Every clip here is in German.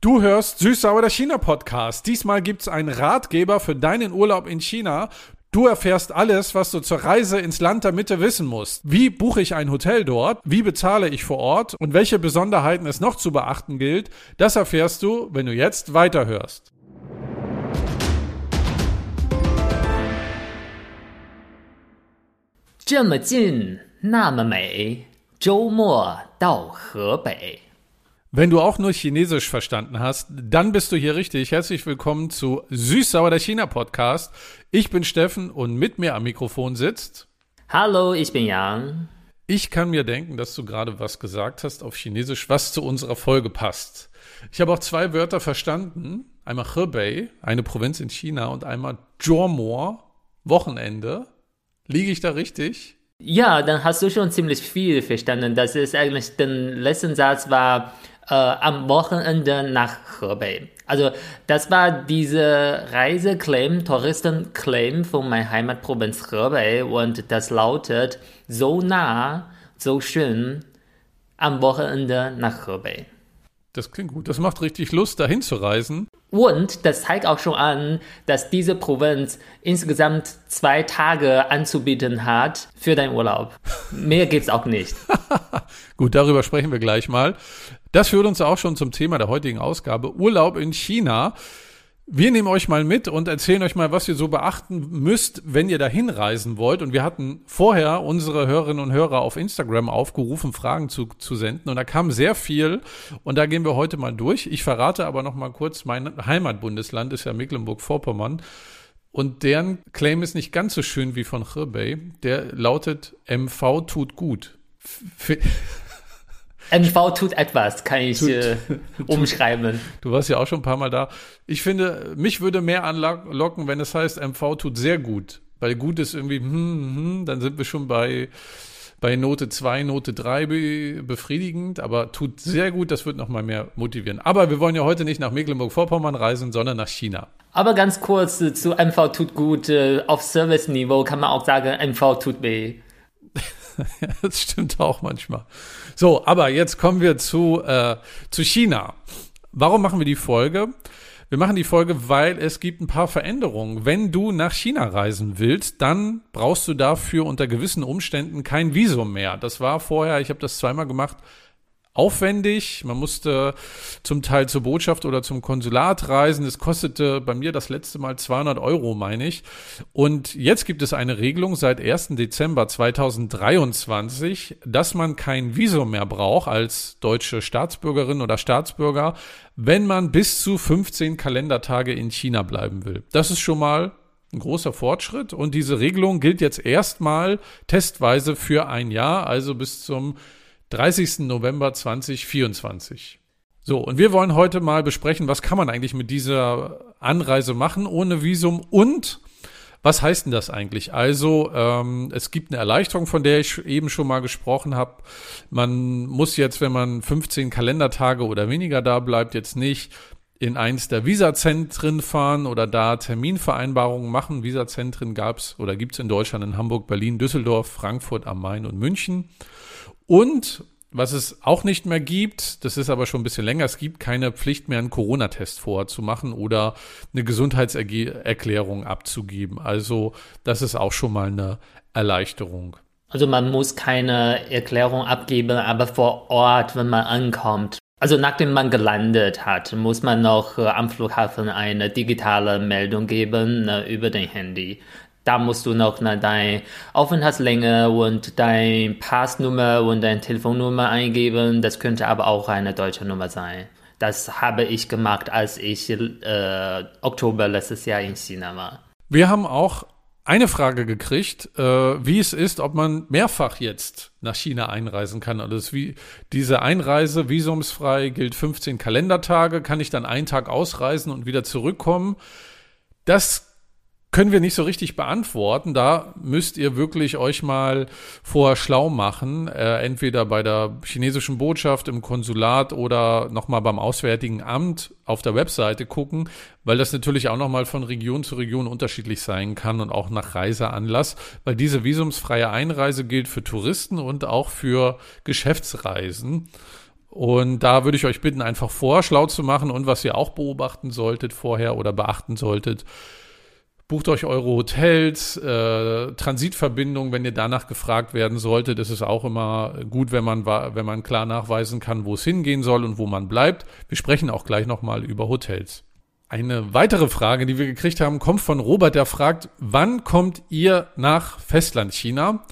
Du hörst Süß-Sauer der China-Podcast. Diesmal gibt's einen Ratgeber für deinen Urlaub in China. Du erfährst alles, was du zur Reise ins Land der Mitte wissen musst. Wie buche ich ein Hotel dort? Wie bezahle ich vor Ort? Und welche Besonderheiten es noch zu beachten gilt? Das erfährst du, wenn du jetzt weiterhörst. 这么近，那么美，周末到河北。 Wenn du auch nur Chinesisch verstanden hast, dann bist du hier richtig. Herzlich willkommen zu Süß-Sauer der China-Podcast. Ich bin Steffen und mit mir am Mikrofon sitzt. Hallo, ich bin Yang. Ich kann mir denken, dass du gerade was gesagt hast auf Chinesisch, was zu unserer Folge passt. Ich habe auch zwei Wörter verstanden. Einmal Hebei, eine Provinz in China, und einmal Zhuomo, Wochenende. Liege ich da richtig? Ja, dann hast du schon ziemlich viel verstanden. Das ist eigentlich, der letzte Satz war äh, am Wochenende nach Hebei. Also das war diese Reiseclaim, Touristenclaim von meiner Heimatprovinz Hebei und das lautet so nah, so schön am Wochenende nach Hebei. Das klingt gut. Das macht richtig Lust, dahin zu reisen. Und das zeigt auch schon an, dass diese Provinz insgesamt zwei Tage anzubieten hat für deinen Urlaub. Mehr gibt's auch nicht. Gut, darüber sprechen wir gleich mal. Das führt uns auch schon zum Thema der heutigen Ausgabe Urlaub in China. Wir nehmen euch mal mit und erzählen euch mal, was ihr so beachten müsst, wenn ihr dahin reisen wollt. Und wir hatten vorher unsere Hörerinnen und Hörer auf Instagram aufgerufen, Fragen zu, zu senden. Und da kam sehr viel. Und da gehen wir heute mal durch. Ich verrate aber noch mal kurz, mein Heimatbundesland ist ja Mecklenburg-Vorpommern. Und deren Claim ist nicht ganz so schön wie von Hebei. Der lautet, MV tut gut. MV tut etwas, kann ich äh, umschreiben. Du warst ja auch schon ein paar Mal da. Ich finde, mich würde mehr anlocken, wenn es heißt, MV tut sehr gut. Weil gut ist irgendwie, hm, hm, dann sind wir schon bei, bei Note 2, Note 3 be befriedigend, aber tut sehr gut, das wird nochmal mehr motivieren. Aber wir wollen ja heute nicht nach Mecklenburg-Vorpommern reisen, sondern nach China. Aber ganz kurz äh, zu MV tut gut. Äh, auf Service-Niveau kann man auch sagen, MV tut weh. das stimmt auch manchmal. So, aber jetzt kommen wir zu, äh, zu China. Warum machen wir die Folge? Wir machen die Folge, weil es gibt ein paar Veränderungen. Wenn du nach China reisen willst, dann brauchst du dafür unter gewissen Umständen kein Visum mehr. Das war vorher, ich habe das zweimal gemacht, aufwendig. Man musste zum Teil zur Botschaft oder zum Konsulat reisen. Es kostete bei mir das letzte Mal 200 Euro, meine ich. Und jetzt gibt es eine Regelung seit 1. Dezember 2023, dass man kein Visum mehr braucht als deutsche Staatsbürgerin oder Staatsbürger, wenn man bis zu 15 Kalendertage in China bleiben will. Das ist schon mal ein großer Fortschritt und diese Regelung gilt jetzt erstmal testweise für ein Jahr, also bis zum 30. November 2024. So, und wir wollen heute mal besprechen, was kann man eigentlich mit dieser Anreise machen ohne Visum und was heißt denn das eigentlich? Also, ähm, es gibt eine Erleichterung, von der ich eben schon mal gesprochen habe. Man muss jetzt, wenn man 15 Kalendertage oder weniger da bleibt, jetzt nicht in eins der Visazentren fahren oder da Terminvereinbarungen machen. Visazentren gab's oder gibt's in Deutschland in Hamburg, Berlin, Düsseldorf, Frankfurt am Main und München. Und was es auch nicht mehr gibt, das ist aber schon ein bisschen länger, es gibt keine Pflicht mehr, einen Corona-Test vorzumachen oder eine Gesundheitserklärung abzugeben. Also das ist auch schon mal eine Erleichterung. Also man muss keine Erklärung abgeben, aber vor Ort, wenn man ankommt, also nachdem man gelandet hat, muss man noch äh, am Flughafen eine digitale Meldung geben äh, über dein Handy. Da musst du noch ne, deine Aufenthaltslänge und deine Passnummer und deine Telefonnummer eingeben. Das könnte aber auch eine deutsche Nummer sein. Das habe ich gemacht, als ich äh, Oktober letztes Jahr in China war. Wir haben auch eine Frage gekriegt, äh, wie es ist, ob man mehrfach jetzt nach China einreisen kann. Also wie diese Einreise visumsfrei gilt 15 Kalendertage, kann ich dann einen Tag ausreisen und wieder zurückkommen. Das können wir nicht so richtig beantworten. Da müsst ihr wirklich euch mal vorher schlau machen, äh, entweder bei der chinesischen Botschaft im Konsulat oder nochmal beim Auswärtigen Amt auf der Webseite gucken, weil das natürlich auch nochmal von Region zu Region unterschiedlich sein kann und auch nach Reiseanlass, weil diese visumsfreie Einreise gilt für Touristen und auch für Geschäftsreisen. Und da würde ich euch bitten, einfach vorschlau zu machen und was ihr auch beobachten solltet vorher oder beachten solltet. Bucht euch eure Hotels, äh, Transitverbindungen, wenn ihr danach gefragt werden solltet. Das ist auch immer gut, wenn man, wenn man klar nachweisen kann, wo es hingehen soll und wo man bleibt. Wir sprechen auch gleich nochmal über Hotels. Eine weitere Frage, die wir gekriegt haben, kommt von Robert, der fragt, wann kommt ihr nach Festlandchina?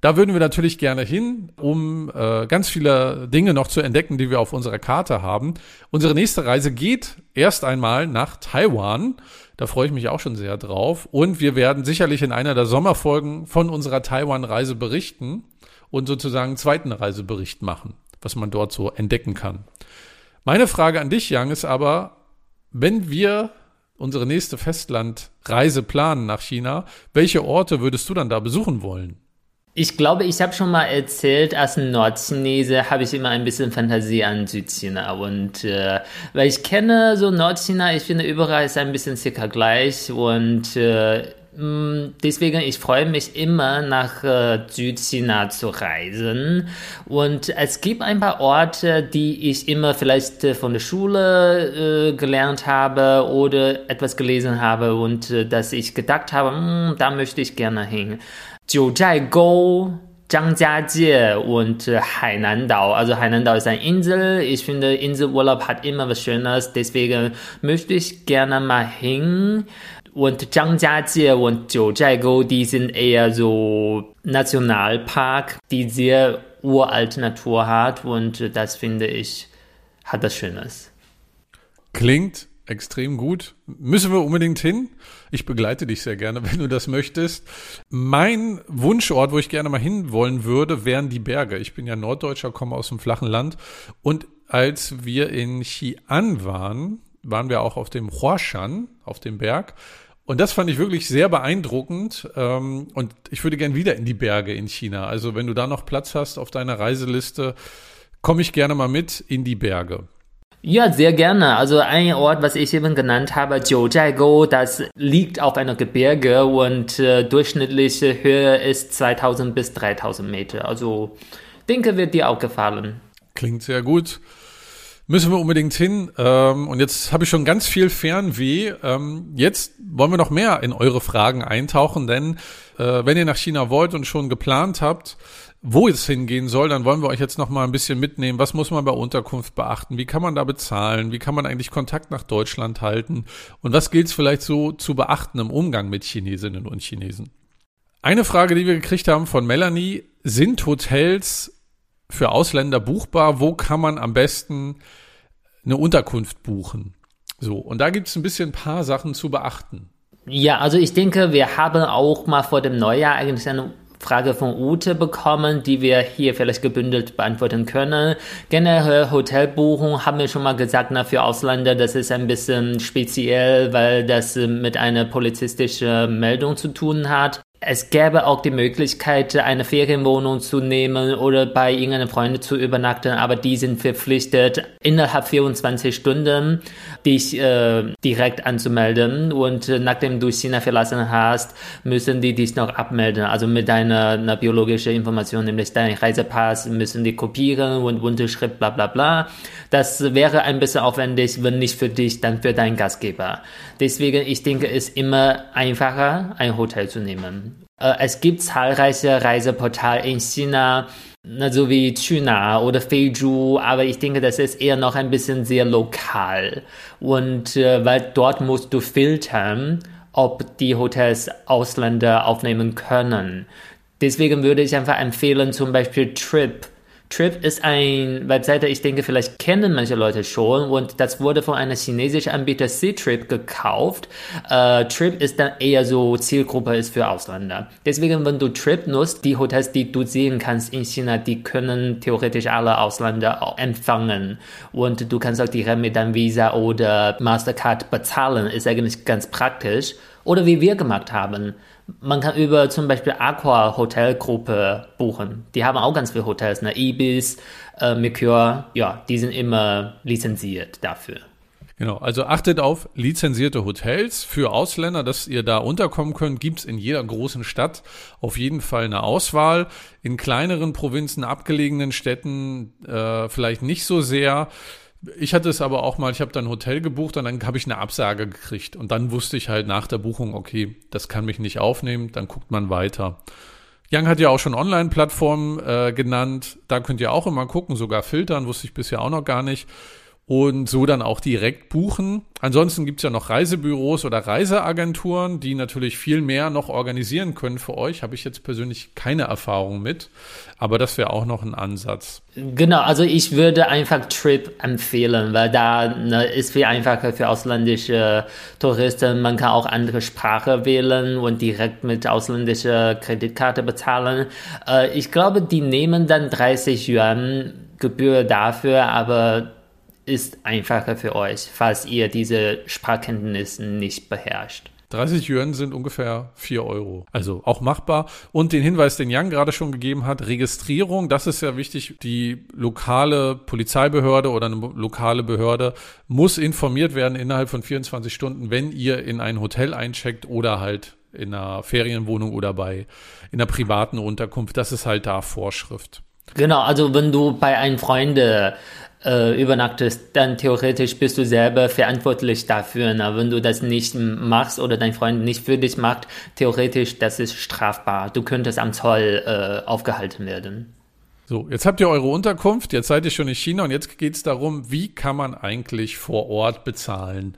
Da würden wir natürlich gerne hin, um äh, ganz viele Dinge noch zu entdecken, die wir auf unserer Karte haben. Unsere nächste Reise geht erst einmal nach Taiwan. Da freue ich mich auch schon sehr drauf. Und wir werden sicherlich in einer der Sommerfolgen von unserer Taiwan-Reise berichten und sozusagen einen zweiten Reisebericht machen, was man dort so entdecken kann. Meine Frage an dich, Yang, ist aber, wenn wir unsere nächste Festlandreise planen nach China, welche Orte würdest du dann da besuchen wollen? Ich glaube, ich habe schon mal erzählt, als Nordchinese habe ich immer ein bisschen Fantasie an Südchina. Und äh, weil ich kenne so Nordchina, ich finde überall ist ein bisschen circa gleich. Und äh, mm, Deswegen, ich freue mich immer nach äh, Südchina zu reisen. Und es gibt ein paar Orte, die ich immer vielleicht äh, von der Schule äh, gelernt habe oder etwas gelesen habe und äh, dass ich gedacht habe, mm, da möchte ich gerne hin. 九寨沟、张家界 und Hainandao. Also Hainandao ist eine Insel. Ich finde, Inselurlaub hat immer was Schönes. Deswegen möchte ich gerne mal hin. Und Zhangjiajie und Jiuzhaigou, die sind eher so Nationalpark, die sehr uralte Natur hat. Und das finde ich, hat das Schönes. Klingt extrem gut. Müssen wir unbedingt hin. Ich begleite dich sehr gerne, wenn du das möchtest. Mein Wunschort, wo ich gerne mal hin wollen würde, wären die Berge. Ich bin ja Norddeutscher, komme aus dem flachen Land. Und als wir in Xi'an waren, waren wir auch auf dem Huashan, auf dem Berg. Und das fand ich wirklich sehr beeindruckend. Ähm, und ich würde gern wieder in die Berge in China. Also wenn du da noch Platz hast auf deiner Reiseliste, komme ich gerne mal mit in die Berge. Ja, sehr gerne. Also ein Ort, was ich eben genannt habe, Jiuzhaigou, das liegt auf einer Gebirge und äh, durchschnittliche Höhe ist 2000 bis 3000 Meter. Also denke, wird dir auch gefallen. Klingt sehr gut. Müssen wir unbedingt hin. Ähm, und jetzt habe ich schon ganz viel Fernweh. Ähm, jetzt wollen wir noch mehr in eure Fragen eintauchen, denn äh, wenn ihr nach China wollt und schon geplant habt, wo es hingehen soll, dann wollen wir euch jetzt noch mal ein bisschen mitnehmen. Was muss man bei Unterkunft beachten? Wie kann man da bezahlen? Wie kann man eigentlich Kontakt nach Deutschland halten? Und was gilt es vielleicht so zu beachten im Umgang mit Chinesinnen und Chinesen? Eine Frage, die wir gekriegt haben von Melanie, sind Hotels für Ausländer buchbar? Wo kann man am besten eine Unterkunft buchen? So, und da gibt es ein bisschen ein paar Sachen zu beachten. Ja, also ich denke, wir haben auch mal vor dem Neujahr eigentlich eine Frage von Ute bekommen, die wir hier vielleicht gebündelt beantworten können. Generell Hotelbuchung haben wir schon mal gesagt, na, für Ausländer, das ist ein bisschen speziell, weil das mit einer polizistischen Meldung zu tun hat. Es gäbe auch die Möglichkeit, eine Ferienwohnung zu nehmen oder bei irgendeinem Freund zu übernachten, aber die sind verpflichtet, innerhalb 24 Stunden dich äh, direkt anzumelden und äh, nachdem du China verlassen hast, müssen die dich noch abmelden. Also mit deiner biologischen Information, nämlich dein Reisepass, müssen die kopieren und Unterschrift, bla bla bla. Das wäre ein bisschen aufwendig, wenn nicht für dich, dann für deinen Gastgeber. Deswegen, ich denke, es ist immer einfacher, ein Hotel zu nehmen. Äh, es gibt zahlreiche Reiseportale in China, so wie China oder Feiju, aber ich denke, das ist eher noch ein bisschen sehr lokal. Und äh, weil dort musst du filtern, ob die Hotels Ausländer aufnehmen können. Deswegen würde ich einfach empfehlen, zum Beispiel Trip Trip ist ein Webseite, ich denke, vielleicht kennen manche Leute schon und das wurde von einem chinesischen Anbieter C-Trip gekauft. Äh, Trip ist dann eher so Zielgruppe ist für Ausländer. Deswegen, wenn du Trip nutzt, die Hotels, die du sehen kannst in China, die können theoretisch alle Ausländer empfangen und du kannst auch direkt mit deinem Visa oder Mastercard bezahlen. Ist eigentlich ganz praktisch. Oder wie wir gemacht haben. Man kann über zum Beispiel Aqua Hotelgruppe buchen. Die haben auch ganz viele Hotels, ne? Ibis, äh, Mercure, ja, die sind immer lizenziert dafür. Genau, also achtet auf lizenzierte Hotels für Ausländer, dass ihr da unterkommen könnt. Gibt's in jeder großen Stadt auf jeden Fall eine Auswahl. In kleineren Provinzen, abgelegenen Städten äh, vielleicht nicht so sehr. Ich hatte es aber auch mal, ich habe dann ein Hotel gebucht und dann habe ich eine Absage gekriegt. Und dann wusste ich halt nach der Buchung, okay, das kann mich nicht aufnehmen, dann guckt man weiter. Young hat ja auch schon Online-Plattformen äh, genannt. Da könnt ihr auch immer gucken, sogar filtern, wusste ich bisher auch noch gar nicht und so dann auch direkt buchen. Ansonsten gibt's ja noch Reisebüros oder Reiseagenturen, die natürlich viel mehr noch organisieren können für euch. Habe ich jetzt persönlich keine Erfahrung mit, aber das wäre auch noch ein Ansatz. Genau, also ich würde einfach Trip empfehlen, weil da ne, ist viel einfacher für ausländische Touristen. Man kann auch andere Sprache wählen und direkt mit ausländischer Kreditkarte bezahlen. Äh, ich glaube, die nehmen dann 30 Yuan Gebühr dafür, aber ist einfacher für euch, falls ihr diese Sprachkenntnisse nicht beherrscht. 30 Yuan sind ungefähr 4 Euro. Also auch machbar. Und den Hinweis, den Jan gerade schon gegeben hat, Registrierung, das ist ja wichtig. Die lokale Polizeibehörde oder eine lokale Behörde muss informiert werden innerhalb von 24 Stunden, wenn ihr in ein Hotel eincheckt oder halt in einer Ferienwohnung oder bei in einer privaten Unterkunft. Das ist halt da Vorschrift. Genau, also wenn du bei einem Freunde äh, übernachtest, dann theoretisch bist du selber verantwortlich dafür. Na, wenn du das nicht machst oder dein Freund nicht für dich macht, theoretisch, das ist strafbar. Du könntest am Zoll äh, aufgehalten werden. So, jetzt habt ihr eure Unterkunft, jetzt seid ihr schon in China und jetzt geht es darum, wie kann man eigentlich vor Ort bezahlen.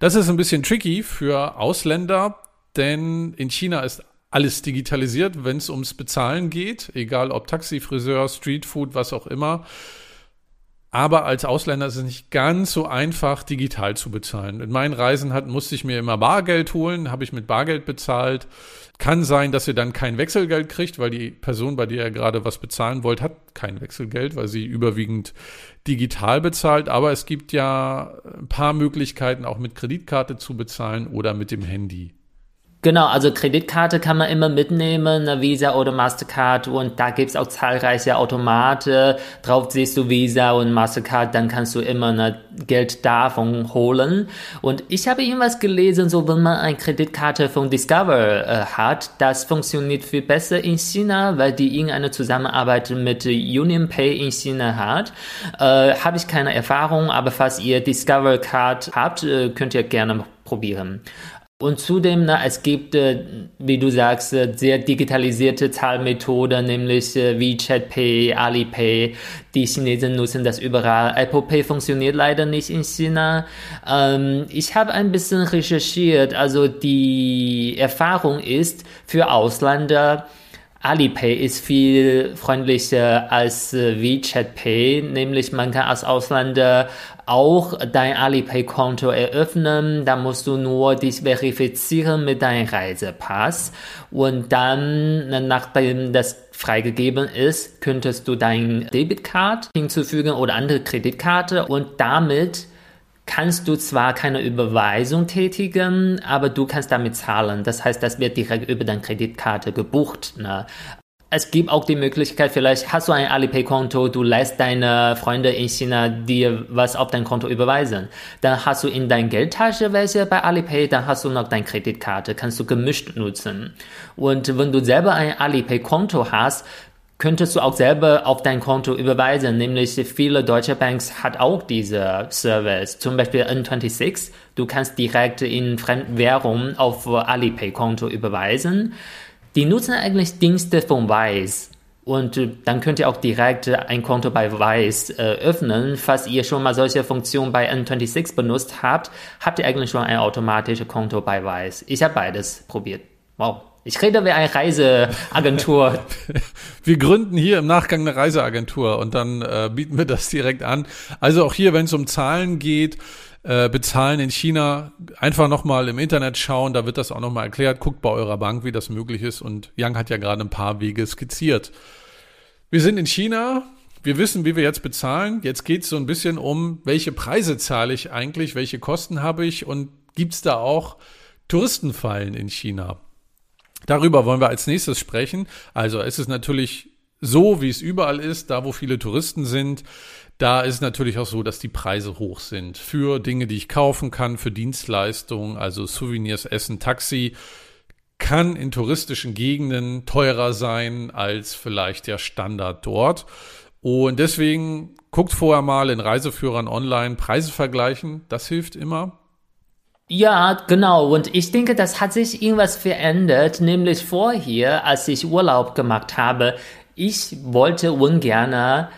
Das ist ein bisschen tricky für Ausländer, denn in China ist alles digitalisiert, wenn es ums Bezahlen geht, egal ob Taxi, Friseur, Streetfood, was auch immer. Aber als Ausländer ist es nicht ganz so einfach, digital zu bezahlen. In meinen Reisen hat, musste ich mir immer Bargeld holen, habe ich mit Bargeld bezahlt. Kann sein, dass ihr dann kein Wechselgeld kriegt, weil die Person, bei der ihr gerade was bezahlen wollt, hat kein Wechselgeld, weil sie überwiegend digital bezahlt. Aber es gibt ja ein paar Möglichkeiten, auch mit Kreditkarte zu bezahlen oder mit dem Handy. Genau, also Kreditkarte kann man immer mitnehmen, eine Visa oder Mastercard und da gibt's auch zahlreiche Automaten. Drauf siehst du Visa und Mastercard, dann kannst du immer eine Geld davon holen. Und ich habe irgendwas gelesen, so wenn man eine Kreditkarte von Discover äh, hat, das funktioniert viel besser in China, weil die irgendeine Zusammenarbeit mit UnionPay in China hat. Äh, habe ich keine Erfahrung, aber falls ihr Discover Card habt, äh, könnt ihr gerne probieren. Und zudem, na, es gibt, äh, wie du sagst, äh, sehr digitalisierte Zahlmethoden, nämlich äh, WeChat Pay, Alipay. Die Chinesen nutzen das überall. Apple Pay funktioniert leider nicht in China. Ähm, ich habe ein bisschen recherchiert. Also die Erfahrung ist für Ausländer, Alipay ist viel freundlicher als äh, WeChat Pay, nämlich man kann als Ausländer auch dein Alipay-Konto eröffnen. Da musst du nur dich verifizieren mit deinem Reisepass. Und dann, nachdem das freigegeben ist, könntest du dein Debitcard hinzufügen oder andere Kreditkarte. Und damit kannst du zwar keine Überweisung tätigen, aber du kannst damit zahlen. Das heißt, das wird direkt über deine Kreditkarte gebucht. Ne? Es gibt auch die Möglichkeit, vielleicht hast du ein Alipay-Konto, du lässt deine Freunde in China dir was auf dein Konto überweisen. Dann hast du in deiner Geldtasche welche bei Alipay, dann hast du noch deine Kreditkarte, kannst du gemischt nutzen. Und wenn du selber ein Alipay-Konto hast, könntest du auch selber auf dein Konto überweisen. Nämlich viele deutsche Banks hat auch diese Service. Zum Beispiel N26. Du kannst direkt in Fremdwährung auf Alipay-Konto überweisen. Die nutzen eigentlich Dienste von Wise. Und äh, dann könnt ihr auch direkt ein Konto bei Wise äh, öffnen. Falls ihr schon mal solche Funktionen bei N26 benutzt habt, habt ihr eigentlich schon ein automatisches Konto bei Wise. Ich habe beides probiert. Wow. Ich rede wie eine Reiseagentur. wir gründen hier im Nachgang eine Reiseagentur und dann äh, bieten wir das direkt an. Also auch hier, wenn es um Zahlen geht, äh, bezahlen in China, einfach nochmal im Internet schauen, da wird das auch nochmal erklärt. Guckt bei eurer Bank, wie das möglich ist. Und Yang hat ja gerade ein paar Wege skizziert. Wir sind in China, wir wissen, wie wir jetzt bezahlen. Jetzt geht es so ein bisschen um, welche Preise zahle ich eigentlich, welche Kosten habe ich und gibt es da auch Touristenfallen in China? Darüber wollen wir als nächstes sprechen. Also es ist natürlich so, wie es überall ist, da wo viele Touristen sind, Da ist natürlich auch so, dass die Preise hoch sind für Dinge, die ich kaufen kann, für Dienstleistungen, also Souvenirs, Essen, Taxi kann in touristischen Gegenden teurer sein als vielleicht der Standard dort. Und deswegen guckt vorher mal in Reiseführern online Preise vergleichen. Das hilft immer. Ja, genau. Und ich denke, das hat sich irgendwas verändert. Nämlich vorher, als ich Urlaub gemacht habe, ich wollte ungern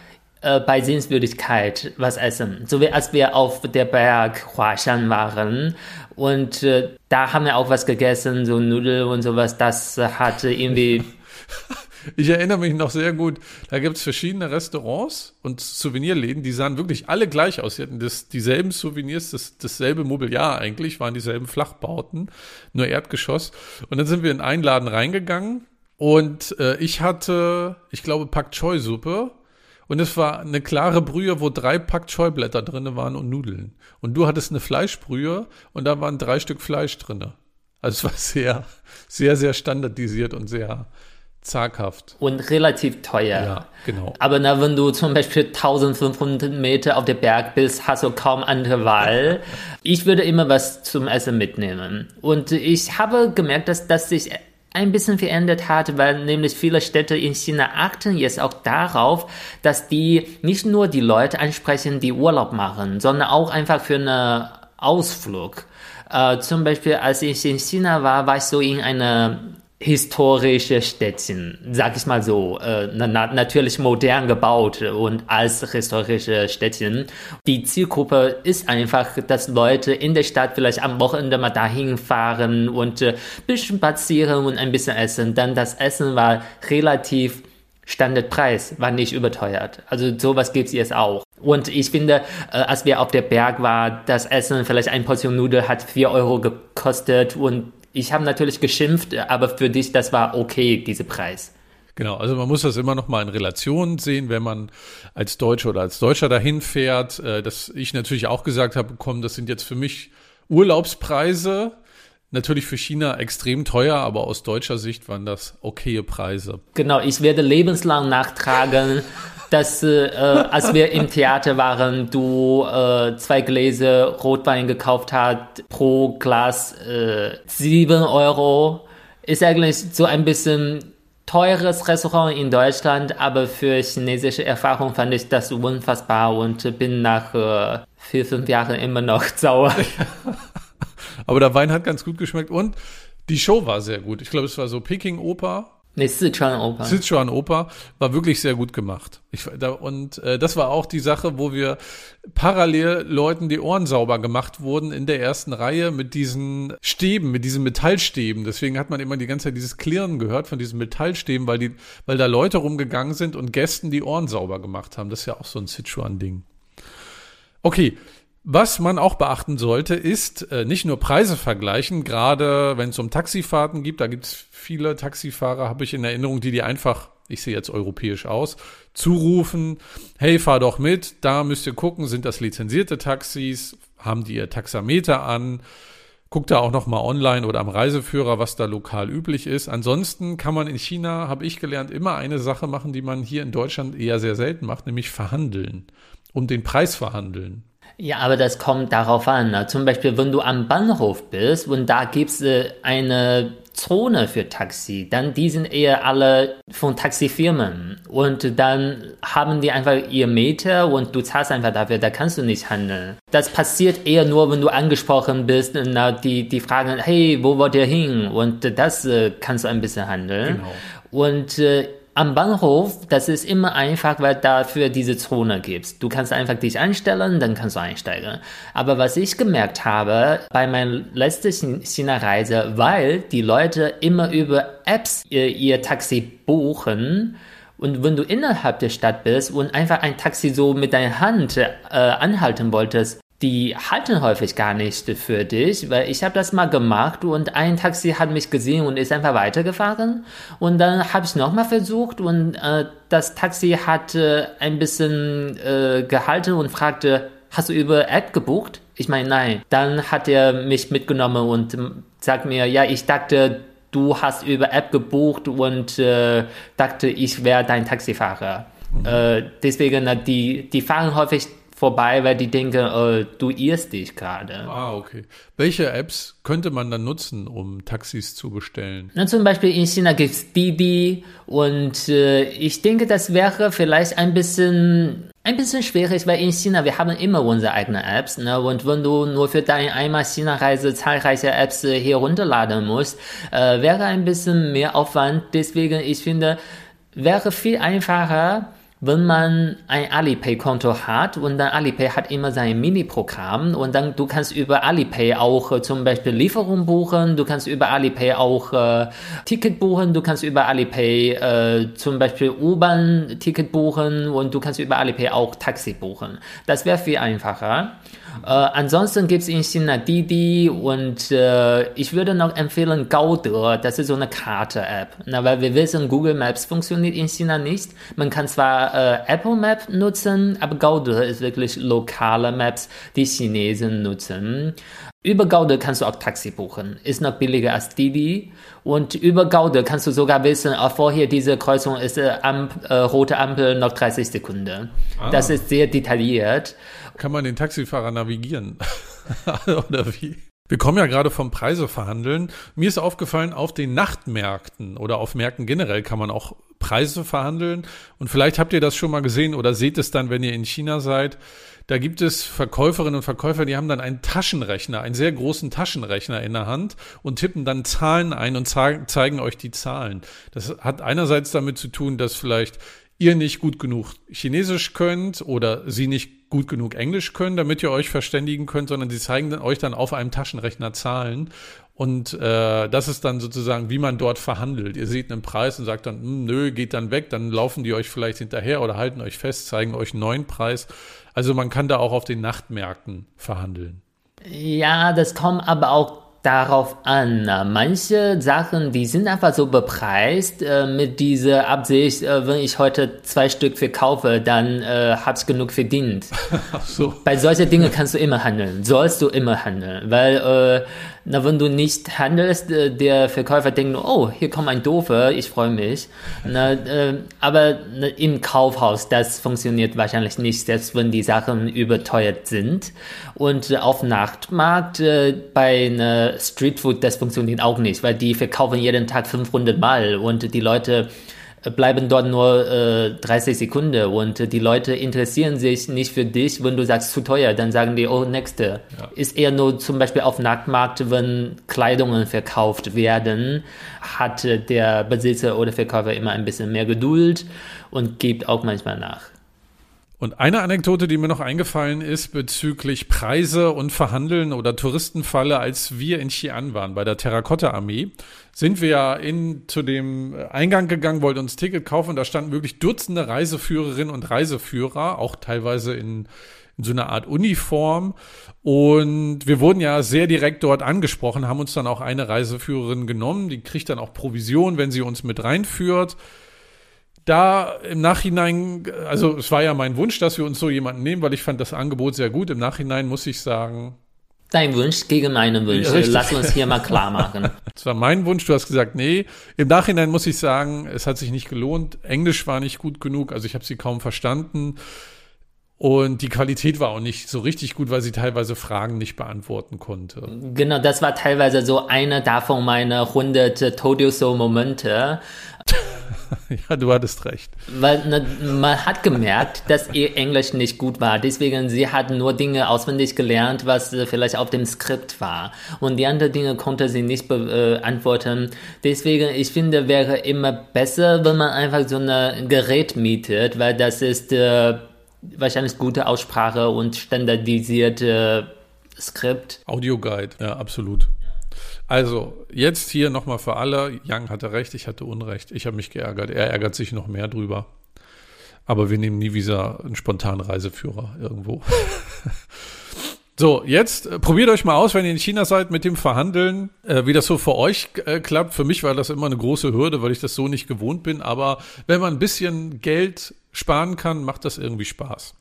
äh, bei Sehenswürdigkeit was essen. So wie als wir auf der Berg Huashan waren und äh, da haben wir auch was gegessen, so Nudeln und sowas. Das hatte irgendwie. Ich erinnere mich noch sehr gut, da gibt es verschiedene Restaurants und Souvenirläden, die sahen wirklich alle gleich aus. Sie hatten das, dieselben Souvenirs, das, dasselbe Mobiliar eigentlich, waren dieselben Flachbauten, nur Erdgeschoss. Und dann sind wir in einen Laden reingegangen und äh, ich hatte, ich glaube, Pak Choi Suppe und es war eine klare Brühe, wo drei Pack Scheublätter drin waren und Nudeln. Und du hattest eine Fleischbrühe und da waren drei Stück Fleisch drin. Also es war sehr, sehr, sehr standardisiert und sehr zaghaft. Und relativ teuer. Ja, genau. Aber na, wenn du zum Beispiel 1500 Meter auf dem Berg bist, hast du kaum andere Wahl. ich würde immer was zum Essen mitnehmen. Und ich habe gemerkt, dass das sich ein bisschen verändert hat, weil nämlich viele Städte in China achten jetzt auch darauf, dass die nicht nur die Leute ansprechen, die Urlaub machen, sondern auch einfach für einen Ausflug. Äh, zum Beispiel, als ich in China war, war ich so in einer historische Städtchen, sag ich mal so, äh, na, natürlich modern gebaut und als historische Städtchen. Die Zielgruppe ist einfach, dass Leute in der Stadt vielleicht am Wochenende mal dahin fahren und äh, bisschen spazieren und ein bisschen essen. Dann das Essen war relativ Standardpreis, war nicht überteuert. Also sowas gibt's jetzt auch. Und ich finde, äh, als wir auf der Berg waren, das Essen, vielleicht ein Portion Nudel hat vier Euro gekostet und ich habe natürlich geschimpft, aber für dich, das war okay, dieser Preis. Genau, also man muss das immer noch mal in Relation sehen, wenn man als Deutscher oder als Deutscher dahin fährt, äh, dass ich natürlich auch gesagt habe, komm, das sind jetzt für mich Urlaubspreise, natürlich für China extrem teuer, aber aus deutscher Sicht waren das okaye Preise. Genau, ich werde lebenslang nachtragen, dass äh, als wir im Theater waren, du äh, zwei Gläser Rotwein gekauft hast, pro Glas äh, 7 Euro. Ist eigentlich so ein bisschen teures Restaurant in Deutschland, aber für chinesische Erfahrung fand ich das unfassbar und bin nach äh, vier, fünf Jahren immer noch sauer. aber der Wein hat ganz gut geschmeckt und die Show war sehr gut. Ich glaube, es war so Peking Oper Nee, Sichuan Oper. Sichuan Oper war wirklich sehr gut gemacht. Ich, da, und äh, das war auch die Sache, wo wir parallel Leuten die Ohren sauber gemacht wurden in der ersten Reihe mit diesen Stäben, mit diesen Metallstäben. Deswegen hat man immer die ganze Zeit dieses Klirren gehört von diesen Metallstäben, weil die, weil da Leute rumgegangen sind und Gästen die Ohren sauber gemacht haben. Das ist ja auch so ein Sichuan-Ding. Okay, was man auch beachten sollte, ist äh, nicht nur Preise vergleichen, gerade wenn es um Taxifahrten gibt, da gibt es viele Taxifahrer, habe ich in Erinnerung, die die einfach, ich sehe jetzt europäisch aus, zurufen, hey, fahr doch mit, da müsst ihr gucken, sind das lizenzierte Taxis, haben die ihr Taxameter an, guckt da auch noch mal online oder am Reiseführer, was da lokal üblich ist. Ansonsten kann man in China, habe ich gelernt, immer eine Sache machen, die man hier in Deutschland eher sehr selten macht, nämlich verhandeln, um den Preis verhandeln. Ja, aber das kommt darauf an. Ne? Zum Beispiel, wenn du am Bahnhof bist und da gibt's äh, eine Zone für Taxi, dann die sind eher alle von Taxifirmen und dann haben die einfach ihr Meter und du zahlst einfach dafür, da kannst du nicht handeln. Das passiert eher nur, wenn du angesprochen bist und die, die fragen, hey, wo wollt ihr hin? Und das äh, kannst du ein bisschen handeln. Genau. Und äh, am Bahnhof, das ist immer einfach, weil dafür diese Zone gibt. Du kannst einfach dich einstellen, dann kannst du einsteigen. Aber was ich gemerkt habe bei meiner letzten China-Reise, weil die Leute immer über Apps ihr, ihr Taxi buchen, und wenn du innerhalb der Stadt bist und einfach ein Taxi so mit deiner Hand äh, anhalten wolltest, die halten häufig gar nicht für dich, weil ich habe das mal gemacht und ein Taxi hat mich gesehen und ist einfach weitergefahren und dann habe ich nochmal versucht und äh, das Taxi hat äh, ein bisschen äh, gehalten und fragte, hast du über App gebucht? Ich meine, nein. Dann hat er mich mitgenommen und sagt mir, ja, ich dachte, du hast über App gebucht und äh, dachte, ich wäre dein Taxifahrer. Mhm. Äh, deswegen, die, die fahren häufig vorbei, weil die denken, äh, du irrst dich gerade. Ah, okay. Welche Apps könnte man dann nutzen, um Taxis zu bestellen? Na, zum Beispiel in China gibt es Didi und äh, ich denke, das wäre vielleicht ein bisschen ein bisschen schwierig, weil in China wir haben immer unsere eigenen Apps, ne? Und wenn du nur für deine einmal China-Reise zahlreiche Apps äh, hier runterladen musst, äh, wäre ein bisschen mehr Aufwand. Deswegen, ich finde, wäre viel einfacher, wenn man ein Alipay-Konto hat und dann Alipay hat immer sein Mini-Programm und dann du kannst über Alipay auch äh, zum Beispiel Lieferung buchen, du kannst über Alipay auch äh, Ticket buchen, du kannst über Alipay äh, zum Beispiel U-Bahn-Ticket buchen und du kannst über Alipay auch Taxi buchen. Das wäre viel einfacher. Äh, ansonsten gibt es in China Didi und äh, ich würde noch empfehlen Gaode, das ist so eine Karte-App. weil wir wissen, Google Maps funktioniert in China nicht. Man kann zwar äh, Apple Map nutzen, aber Gaode ist wirklich lokale Maps, die Chinesen nutzen. Über Gaude kannst du auch Taxi buchen. Ist noch billiger als Didi. Und über Gaude kannst du sogar wissen, oh, vorher diese Kreuzung ist äh, Amp, äh, rote Ampel noch 30 Sekunden. Ah. Das ist sehr detailliert. Kann man den Taxifahrer navigieren? Oder wie? Wir kommen ja gerade vom Preise verhandeln. Mir ist aufgefallen, auf den Nachtmärkten oder auf Märkten generell kann man auch Preise verhandeln. Und vielleicht habt ihr das schon mal gesehen oder seht es dann, wenn ihr in China seid. Da gibt es Verkäuferinnen und Verkäufer, die haben dann einen Taschenrechner, einen sehr großen Taschenrechner in der Hand und tippen dann Zahlen ein und zeigen euch die Zahlen. Das hat einerseits damit zu tun, dass vielleicht ihr nicht gut genug Chinesisch könnt oder sie nicht gut genug Englisch können, damit ihr euch verständigen könnt, sondern sie zeigen euch dann auf einem Taschenrechner Zahlen und äh, das ist dann sozusagen, wie man dort verhandelt. Ihr seht einen Preis und sagt dann, hm, nö, geht dann weg, dann laufen die euch vielleicht hinterher oder halten euch fest, zeigen euch einen neuen Preis. Also man kann da auch auf den Nachtmärkten verhandeln. Ja, das kommt aber auch darauf an. Manche Sachen, die sind einfach so bepreist äh, mit dieser Absicht, äh, wenn ich heute zwei Stück verkaufe, dann äh, habe ich genug verdient. so. Bei solchen Dingen kannst du immer handeln, sollst du immer handeln, weil äh, na, wenn du nicht handelst, äh, der Verkäufer denkt nur, oh, hier kommt ein Doofer, ich freue mich. Na, äh, aber im Kaufhaus, das funktioniert wahrscheinlich nicht, selbst wenn die Sachen überteuert sind. Und auf Nachtmarkt, äh, bei einer Streetfood, das funktioniert auch nicht, weil die verkaufen jeden Tag 500 Mal und die Leute bleiben dort nur äh, 30 Sekunden und äh, die Leute interessieren sich nicht für dich, wenn du sagst zu teuer, dann sagen die, oh, nächste. Ja. Ist eher nur zum Beispiel auf Nachtmarkt, wenn Kleidungen verkauft werden, hat äh, der Besitzer oder Verkäufer immer ein bisschen mehr Geduld und gibt auch manchmal nach. Und eine Anekdote, die mir noch eingefallen ist bezüglich Preise und Verhandeln oder Touristenfalle, als wir in Xi'an waren bei der Terrakotta-Armee, sind wir ja in, zu dem Eingang gegangen, wollten uns Ticket kaufen. Und da standen wirklich Dutzende Reiseführerinnen und Reiseführer, auch teilweise in, in so einer Art Uniform. Und wir wurden ja sehr direkt dort angesprochen, haben uns dann auch eine Reiseführerin genommen, die kriegt dann auch Provision, wenn sie uns mit reinführt da im Nachhinein, also es war ja mein Wunsch, dass wir uns so jemanden nehmen, weil ich fand das Angebot sehr gut. Im Nachhinein muss ich sagen. Dein Wunsch gegen meine Wünsche. Ja, Lass uns hier mal klar machen. Es war mein Wunsch, du hast gesagt, nee. Im Nachhinein muss ich sagen, es hat sich nicht gelohnt. Englisch war nicht gut genug, also ich habe sie kaum verstanden. Und die Qualität war auch nicht so richtig gut, weil sie teilweise Fragen nicht beantworten konnte. Genau, das war teilweise so eine davon meine 100 Told You So Momente. ja, du hattest recht. Weil ne, man hat gemerkt, dass ihr Englisch nicht gut war. Deswegen, sie hat nur Dinge auswendig gelernt, was äh, vielleicht auf dem Skript war. Und die anderen Dinge konnte sie nicht beantworten. Deswegen, ich finde, wäre immer besser, wenn man einfach so ein Gerät mietet, weil das ist äh, wahrscheinlich gute Aussprache und standardisierte Skript. Audioguide, ja, absolut. Also, jetzt hier nochmal für alle. Young hatte recht, ich hatte Unrecht. Ich habe mich geärgert. Er ärgert sich noch mehr drüber. Aber wir nehmen nie wieder einen spontanen Reiseführer irgendwo. so, jetzt äh, probiert euch mal aus, wenn ihr in China seid, mit dem Verhandeln, äh, wie das so für euch äh, klappt. Für mich war das immer eine große Hürde, weil ich das so nicht gewohnt bin. Aber wenn man ein bisschen Geld sparen kann, macht das irgendwie Spaß.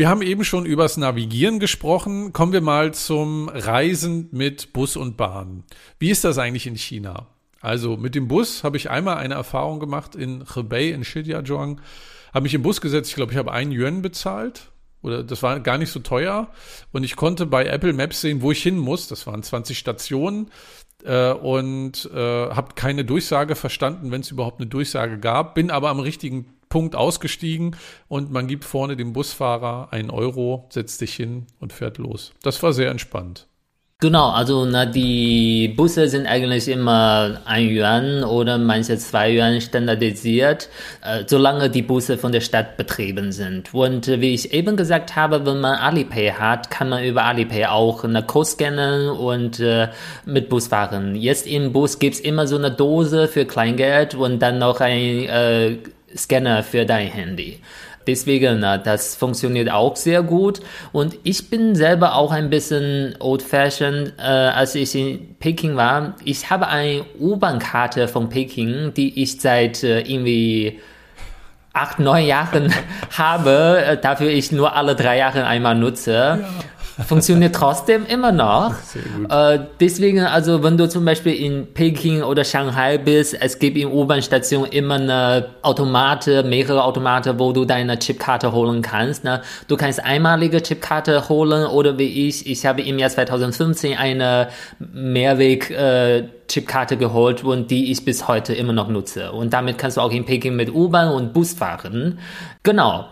Wir haben eben schon übers Navigieren gesprochen. Kommen wir mal zum Reisen mit Bus und Bahn. Wie ist das eigentlich in China? Also mit dem Bus habe ich einmal eine Erfahrung gemacht in Hebei in Shijiazhuang. habe mich im Bus gesetzt. Ich glaube, ich habe einen Yuan bezahlt. Oder das war gar nicht so teuer. Und ich konnte bei Apple Maps sehen, wo ich hin muss. Das waren 20 Stationen. Äh, und äh, habe keine Durchsage verstanden, wenn es überhaupt eine Durchsage gab. Bin aber am richtigen Punkt ausgestiegen und man gibt vorne dem Busfahrer einen Euro, setzt dich hin und fährt los. Das war sehr entspannt. Genau, also na, die Busse sind eigentlich immer ein Yuan oder manche zwei Yuan standardisiert, äh, solange die Busse von der Stadt betrieben sind. Und äh, wie ich eben gesagt habe, wenn man Alipay hat, kann man über Alipay auch eine Code scannen und äh, mit Bus fahren. Jetzt im Bus gibt's immer so eine Dose für Kleingeld und dann noch ein äh, Scanner für dein Handy. Deswegen, das funktioniert auch sehr gut. Und ich bin selber auch ein bisschen old-fashioned, äh, als ich in Peking war. Ich habe eine U-Bahn-Karte von Peking, die ich seit äh, irgendwie acht, neun Jahren habe, äh, dafür ich nur alle drei Jahre einmal nutze. Ja funktioniert trotzdem immer noch. Äh, deswegen, also wenn du zum Beispiel in Peking oder Shanghai bist, es gibt in U-Bahn-Stationen immer eine Automate, mehrere Automate, wo du deine Chipkarte holen kannst. Ne? Du kannst einmalige Chipkarte holen oder wie ich, ich habe im Jahr 2015 eine Mehrweg äh, Chipkarte geholt und die ich bis heute immer noch nutze. Und damit kannst du auch in Peking mit U-Bahn und Bus fahren. Genau.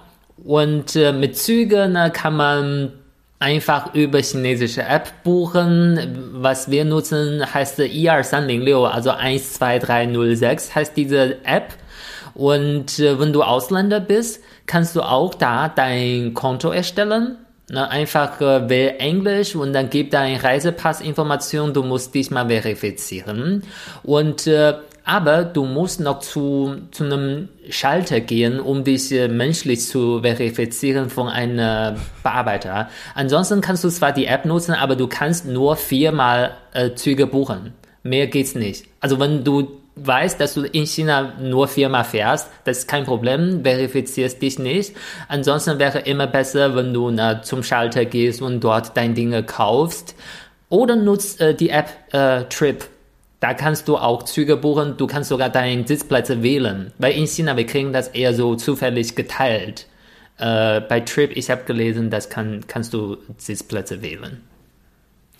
Und äh, mit Zügen ne, kann man einfach über chinesische App buchen. Was wir nutzen, heißt 12306, also 12306 heißt diese App. Und äh, wenn du Ausländer bist, kannst du auch da dein Konto erstellen. Einfach äh, wähl Englisch und dann gib deine Reisepassinformation. Du musst dich mal verifizieren. Und äh, aber du musst noch zu, zu einem Schalter gehen, um dich äh, menschlich zu verifizieren von einem Bearbeiter. Ansonsten kannst du zwar die App nutzen, aber du kannst nur viermal äh, Züge buchen. Mehr geht's nicht. Also wenn du weißt, dass du in China nur viermal fährst, das ist kein Problem, verifizierst dich nicht. Ansonsten wäre immer besser, wenn du na, zum Schalter gehst und dort deine Dinge kaufst. Oder nutzt äh, die App äh, Trip da kannst du auch Züge buchen, du kannst sogar deinen Sitzplätze wählen. Weil in China, wir kriegen das eher so zufällig geteilt. Äh, bei Trip, ich habe gelesen, das kann, kannst du Sitzplätze wählen.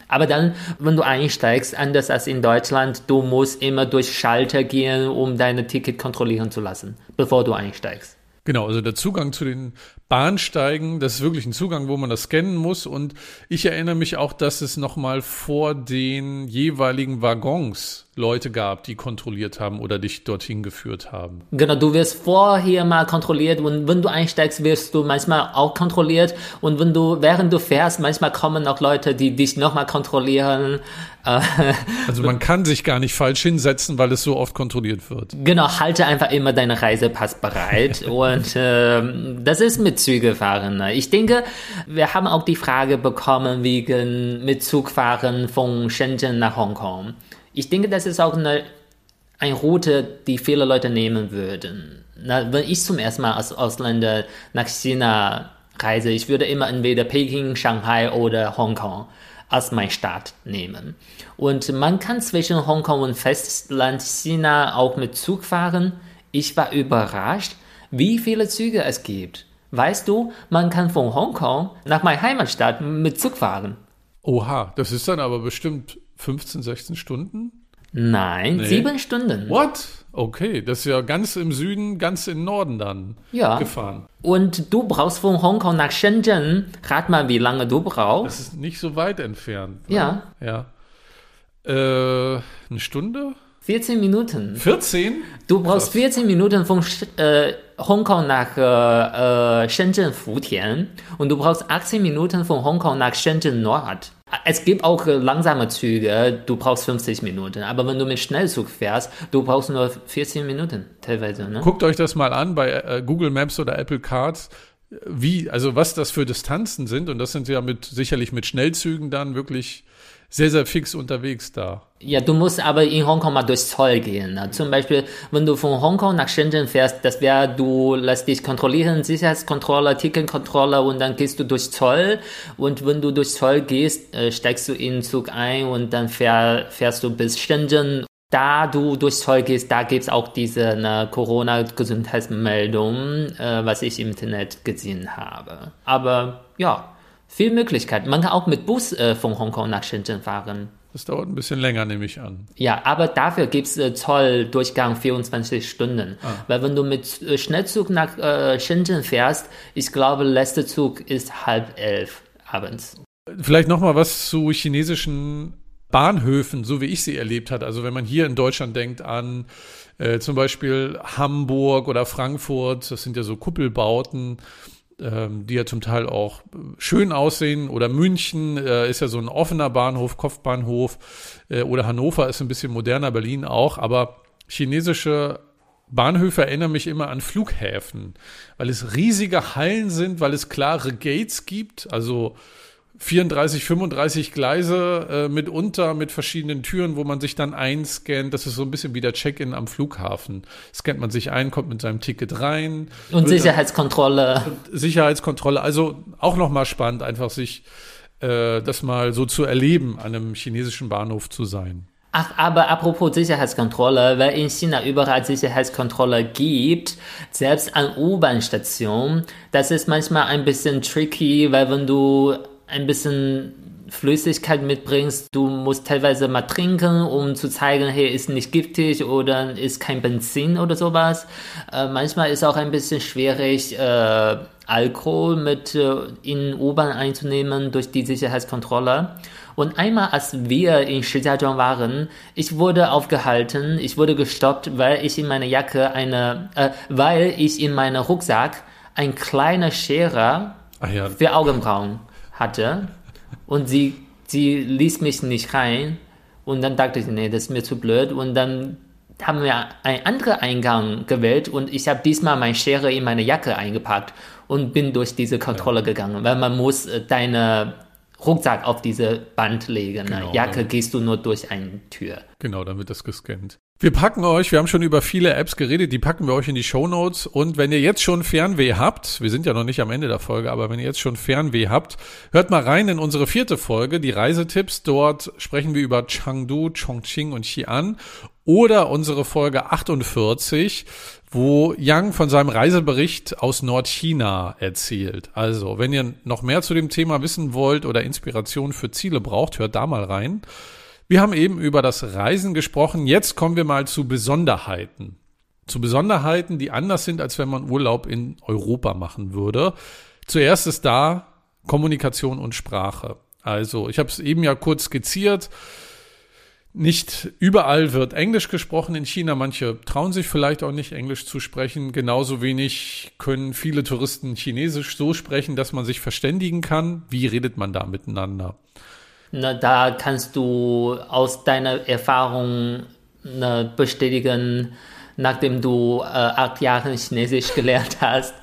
Aber dann, wenn du einsteigst, anders als in Deutschland, du musst immer durch Schalter gehen, um deine Ticket kontrollieren zu lassen, bevor du einsteigst. Genau, also der Zugang zu den Bahnsteigen, das ist wirklich ein Zugang, wo man das scannen muss. Und ich erinnere mich auch, dass es nochmal vor den jeweiligen Waggons Leute gab, die kontrolliert haben oder dich dorthin geführt haben. Genau, du wirst vorher mal kontrolliert und wenn du einsteigst, wirst du manchmal auch kontrolliert und wenn du, während du fährst, manchmal kommen auch Leute, die dich nochmal kontrollieren. also man kann sich gar nicht falsch hinsetzen, weil es so oft kontrolliert wird. Genau, halte einfach immer deinen Reisepass bereit und äh, das ist mit Zügefahren. Ne? Ich denke, wir haben auch die Frage bekommen wegen mit Zugfahren von Shenzhen nach Hongkong. Ich denke, das ist auch eine, eine Route, die viele Leute nehmen würden. Na, wenn ich zum ersten Mal als Ausländer nach China reise, ich würde immer entweder Peking, Shanghai oder Hongkong als mein Stadt nehmen. Und man kann zwischen Hongkong und Festland China auch mit Zug fahren. Ich war überrascht, wie viele Züge es gibt. Weißt du, man kann von Hongkong nach meiner Heimatstadt mit Zug fahren. Oha, das ist dann aber bestimmt 15, 16 Stunden? Nein, nee. sieben Stunden. What? Okay, das ist ja ganz im Süden, ganz im Norden dann ja. gefahren. Und du brauchst von Hongkong nach Shenzhen, rat mal, wie lange du brauchst. Das ist nicht so weit entfernt. Ne? Ja. Ja. Äh, eine Stunde? 14 Minuten. 14? Du brauchst Krass. 14 Minuten von äh, Hongkong nach äh, äh, Shenzhen Futian und du brauchst 18 Minuten von Hongkong nach Shenzhen Nord. Es gibt auch äh, langsame Züge, du brauchst 50 Minuten. Aber wenn du mit Schnellzug fährst, du brauchst nur 14 Minuten teilweise. Ne? Guckt euch das mal an bei äh, Google Maps oder Apple Cards, wie, also was das für Distanzen sind. Und das sind ja mit sicherlich mit Schnellzügen dann wirklich sehr, sehr fix unterwegs da. Ja, du musst aber in Hongkong mal durchs Zoll gehen. Ne? Zum Beispiel, wenn du von Hongkong nach Shenzhen fährst, das wäre, du lässt dich kontrollieren, Sicherheitskontrolle, Ticketkontrolle und dann gehst du durchs Zoll. Und wenn du durchs Zoll gehst, äh, steigst du in den Zug ein und dann fähr, fährst du bis Shenzhen da du durchs Zoll gehst, da gibt es auch diese ne, Corona-Gesundheitsmeldung, äh, was ich im Internet gesehen habe. Aber ja, viel Möglichkeit. Man kann auch mit Bus äh, von Hongkong nach Shenzhen fahren. Das dauert ein bisschen länger, nehme ich an. Ja, aber dafür gibt es äh, Zolldurchgang 24 Stunden. Ah. Weil wenn du mit äh, Schnellzug nach äh, Shenzhen fährst, ich glaube, letzter Zug ist halb elf abends. Vielleicht nochmal was zu chinesischen Bahnhöfen, so wie ich sie erlebt habe. Also wenn man hier in Deutschland denkt an äh, zum Beispiel Hamburg oder Frankfurt, das sind ja so Kuppelbauten ähm, die ja zum Teil auch schön aussehen. Oder München äh, ist ja so ein offener Bahnhof, Kopfbahnhof. Äh, oder Hannover ist ein bisschen moderner, Berlin auch. Aber chinesische Bahnhöfe erinnern mich immer an Flughäfen, weil es riesige Hallen sind, weil es klare Gates gibt, also 34, 35 Gleise äh, mitunter mit verschiedenen Türen, wo man sich dann einscannt. Das ist so ein bisschen wie der Check-in am Flughafen. Scannt man sich ein, kommt mit seinem Ticket rein. Und Sicherheitskontrolle. Sicherheitskontrolle. Also auch nochmal spannend, einfach sich äh, das mal so zu erleben, an einem chinesischen Bahnhof zu sein. Ach, aber apropos Sicherheitskontrolle, weil in China überall Sicherheitskontrolle gibt, selbst an U-Bahn-Stationen, das ist manchmal ein bisschen tricky, weil wenn du ein bisschen Flüssigkeit mitbringst, du musst teilweise mal trinken, um zu zeigen, hey, ist nicht giftig oder ist kein Benzin oder sowas. Äh, manchmal ist auch ein bisschen schwierig, äh, Alkohol mit äh, in U-Bahn einzunehmen durch die Sicherheitskontrolle. Und einmal, als wir in Shijiazhuang waren, ich wurde aufgehalten, ich wurde gestoppt, weil ich in meiner Jacke eine, äh, weil ich in meinem Rucksack ein kleiner Schere ja. für Augenbrauen hatte und sie, sie ließ mich nicht rein und dann dachte ich, nee, das ist mir zu blöd und dann haben wir einen anderen Eingang gewählt und ich habe diesmal meine Schere in meine Jacke eingepackt und bin durch diese Kontrolle gegangen, weil man muss äh, deine Rucksack auf diese Band legen. Genau, Jacke dann, gehst du nur durch eine Tür. Genau, dann wird das gescannt. Wir packen euch, wir haben schon über viele Apps geredet, die packen wir euch in die Show Notes. Und wenn ihr jetzt schon Fernweh habt, wir sind ja noch nicht am Ende der Folge, aber wenn ihr jetzt schon Fernweh habt, hört mal rein in unsere vierte Folge, die Reisetipps. Dort sprechen wir über Chengdu, Chongqing und Xi'an. Oder unsere Folge 48, wo Yang von seinem Reisebericht aus Nordchina erzählt. Also, wenn ihr noch mehr zu dem Thema wissen wollt oder Inspiration für Ziele braucht, hört da mal rein. Wir haben eben über das Reisen gesprochen. Jetzt kommen wir mal zu Besonderheiten. Zu Besonderheiten, die anders sind, als wenn man Urlaub in Europa machen würde. Zuerst ist da Kommunikation und Sprache. Also, ich habe es eben ja kurz skizziert. Nicht überall wird Englisch gesprochen in China. Manche trauen sich vielleicht auch nicht, Englisch zu sprechen. Genauso wenig können viele Touristen Chinesisch so sprechen, dass man sich verständigen kann. Wie redet man da miteinander? Na, da kannst du aus deiner Erfahrung na, bestätigen, nachdem du äh, acht Jahre Chinesisch gelernt hast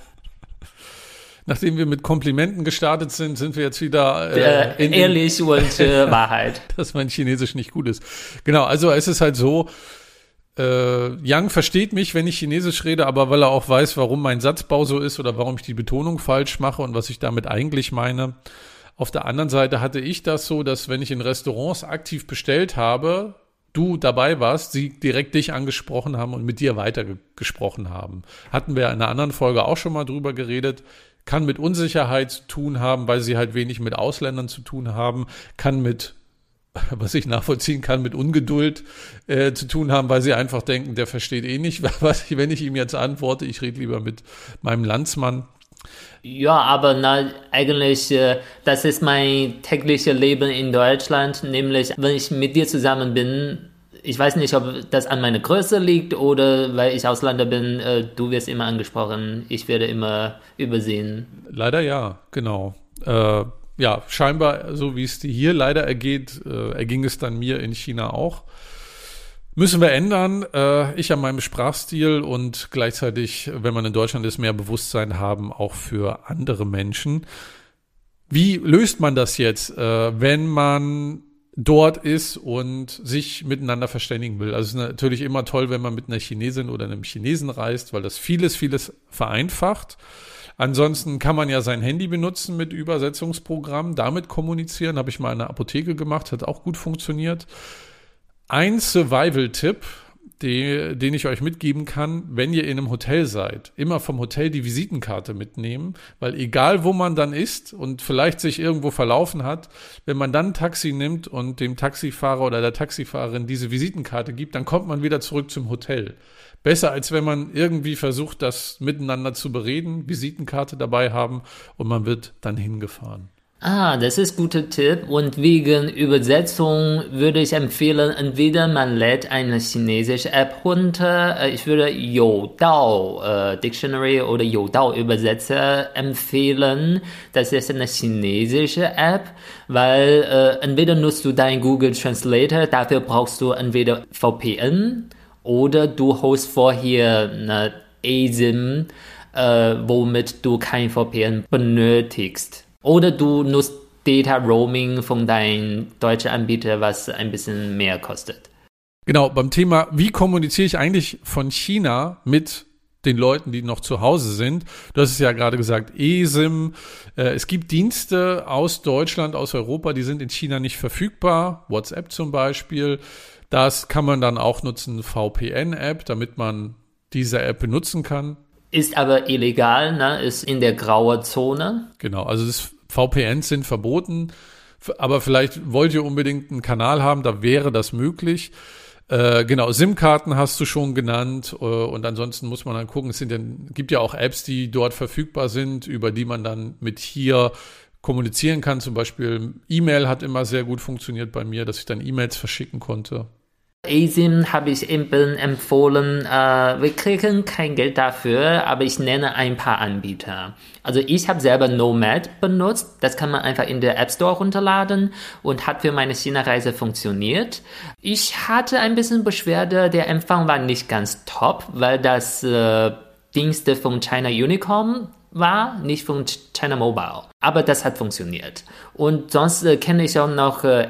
nachdem wir mit Komplimenten gestartet sind, sind wir jetzt wieder äh, in ehrlich und äh, Wahrheit. dass mein Chinesisch nicht gut ist. Genau, also es ist halt so, äh, Yang versteht mich, wenn ich Chinesisch rede, aber weil er auch weiß, warum mein Satzbau so ist oder warum ich die Betonung falsch mache und was ich damit eigentlich meine. Auf der anderen Seite hatte ich das so, dass wenn ich in Restaurants aktiv bestellt habe, du dabei warst, sie direkt dich angesprochen haben und mit dir weitergesprochen haben. Hatten wir in einer anderen Folge auch schon mal drüber geredet kann mit Unsicherheit zu tun haben, weil sie halt wenig mit Ausländern zu tun haben, kann mit was ich nachvollziehen kann, mit Ungeduld äh, zu tun haben, weil sie einfach denken, der versteht eh nicht, was ich, wenn ich ihm jetzt antworte, ich rede lieber mit meinem Landsmann. Ja, aber na, eigentlich, äh, das ist mein tägliches Leben in Deutschland, nämlich wenn ich mit dir zusammen bin, ich weiß nicht, ob das an meiner Größe liegt oder weil ich Ausländer bin, äh, du wirst immer angesprochen, ich werde immer übersehen. Leider ja, genau. Äh, ja, scheinbar, so wie es dir hier leider ergeht, äh, erging es dann mir in China auch. Müssen wir ändern. Äh, ich an meinem Sprachstil und gleichzeitig, wenn man in Deutschland ist, mehr Bewusstsein haben, auch für andere Menschen. Wie löst man das jetzt, äh, wenn man dort ist und sich miteinander verständigen will. Also es ist natürlich immer toll, wenn man mit einer Chinesin oder einem Chinesen reist, weil das vieles, vieles vereinfacht. Ansonsten kann man ja sein Handy benutzen mit Übersetzungsprogramm, damit kommunizieren. Habe ich mal in der Apotheke gemacht, hat auch gut funktioniert. Ein Survival-Tipp, den, ich euch mitgeben kann, wenn ihr in einem Hotel seid. Immer vom Hotel die Visitenkarte mitnehmen, weil egal wo man dann ist und vielleicht sich irgendwo verlaufen hat, wenn man dann ein Taxi nimmt und dem Taxifahrer oder der Taxifahrerin diese Visitenkarte gibt, dann kommt man wieder zurück zum Hotel. Besser als wenn man irgendwie versucht, das miteinander zu bereden, Visitenkarte dabei haben und man wird dann hingefahren. Ah, das ist guter Tipp. Und wegen Übersetzung würde ich empfehlen, entweder man lädt eine chinesische App runter. Äh, ich würde Youdao äh, Dictionary oder Youdao Übersetzer empfehlen. Das ist eine chinesische App, weil äh, entweder nutzt du deinen Google Translator, dafür brauchst du entweder VPN oder du holst vorher eine ASIM, äh, womit du kein VPN benötigst. Oder du nutzt Data Roaming von deinem deutschen Anbieter, was ein bisschen mehr kostet. Genau, beim Thema, wie kommuniziere ich eigentlich von China mit den Leuten, die noch zu Hause sind. Du hast es ja gerade gesagt, eSIM. Äh, es gibt Dienste aus Deutschland, aus Europa, die sind in China nicht verfügbar. WhatsApp zum Beispiel. Das kann man dann auch nutzen, VPN-App, damit man diese App benutzen kann. Ist aber illegal, ne? ist in der grauen Zone. Genau, also das VPNs sind verboten, aber vielleicht wollt ihr unbedingt einen Kanal haben, da wäre das möglich. Äh, genau, SIM-Karten hast du schon genannt äh, und ansonsten muss man dann gucken, es sind ja, gibt ja auch Apps, die dort verfügbar sind, über die man dann mit hier kommunizieren kann. Zum Beispiel E-Mail hat immer sehr gut funktioniert bei mir, dass ich dann E-Mails verschicken konnte. ASIM habe ich eben empfohlen. Äh, wir kriegen kein Geld dafür, aber ich nenne ein paar Anbieter. Also ich habe selber Nomad benutzt. Das kann man einfach in der App Store runterladen und hat für meine China-Reise funktioniert. Ich hatte ein bisschen Beschwerde, der Empfang war nicht ganz top, weil das äh, Dienste von China Unicom war, nicht von China Mobile. Aber das hat funktioniert. Und sonst äh, kenne ich auch noch äh,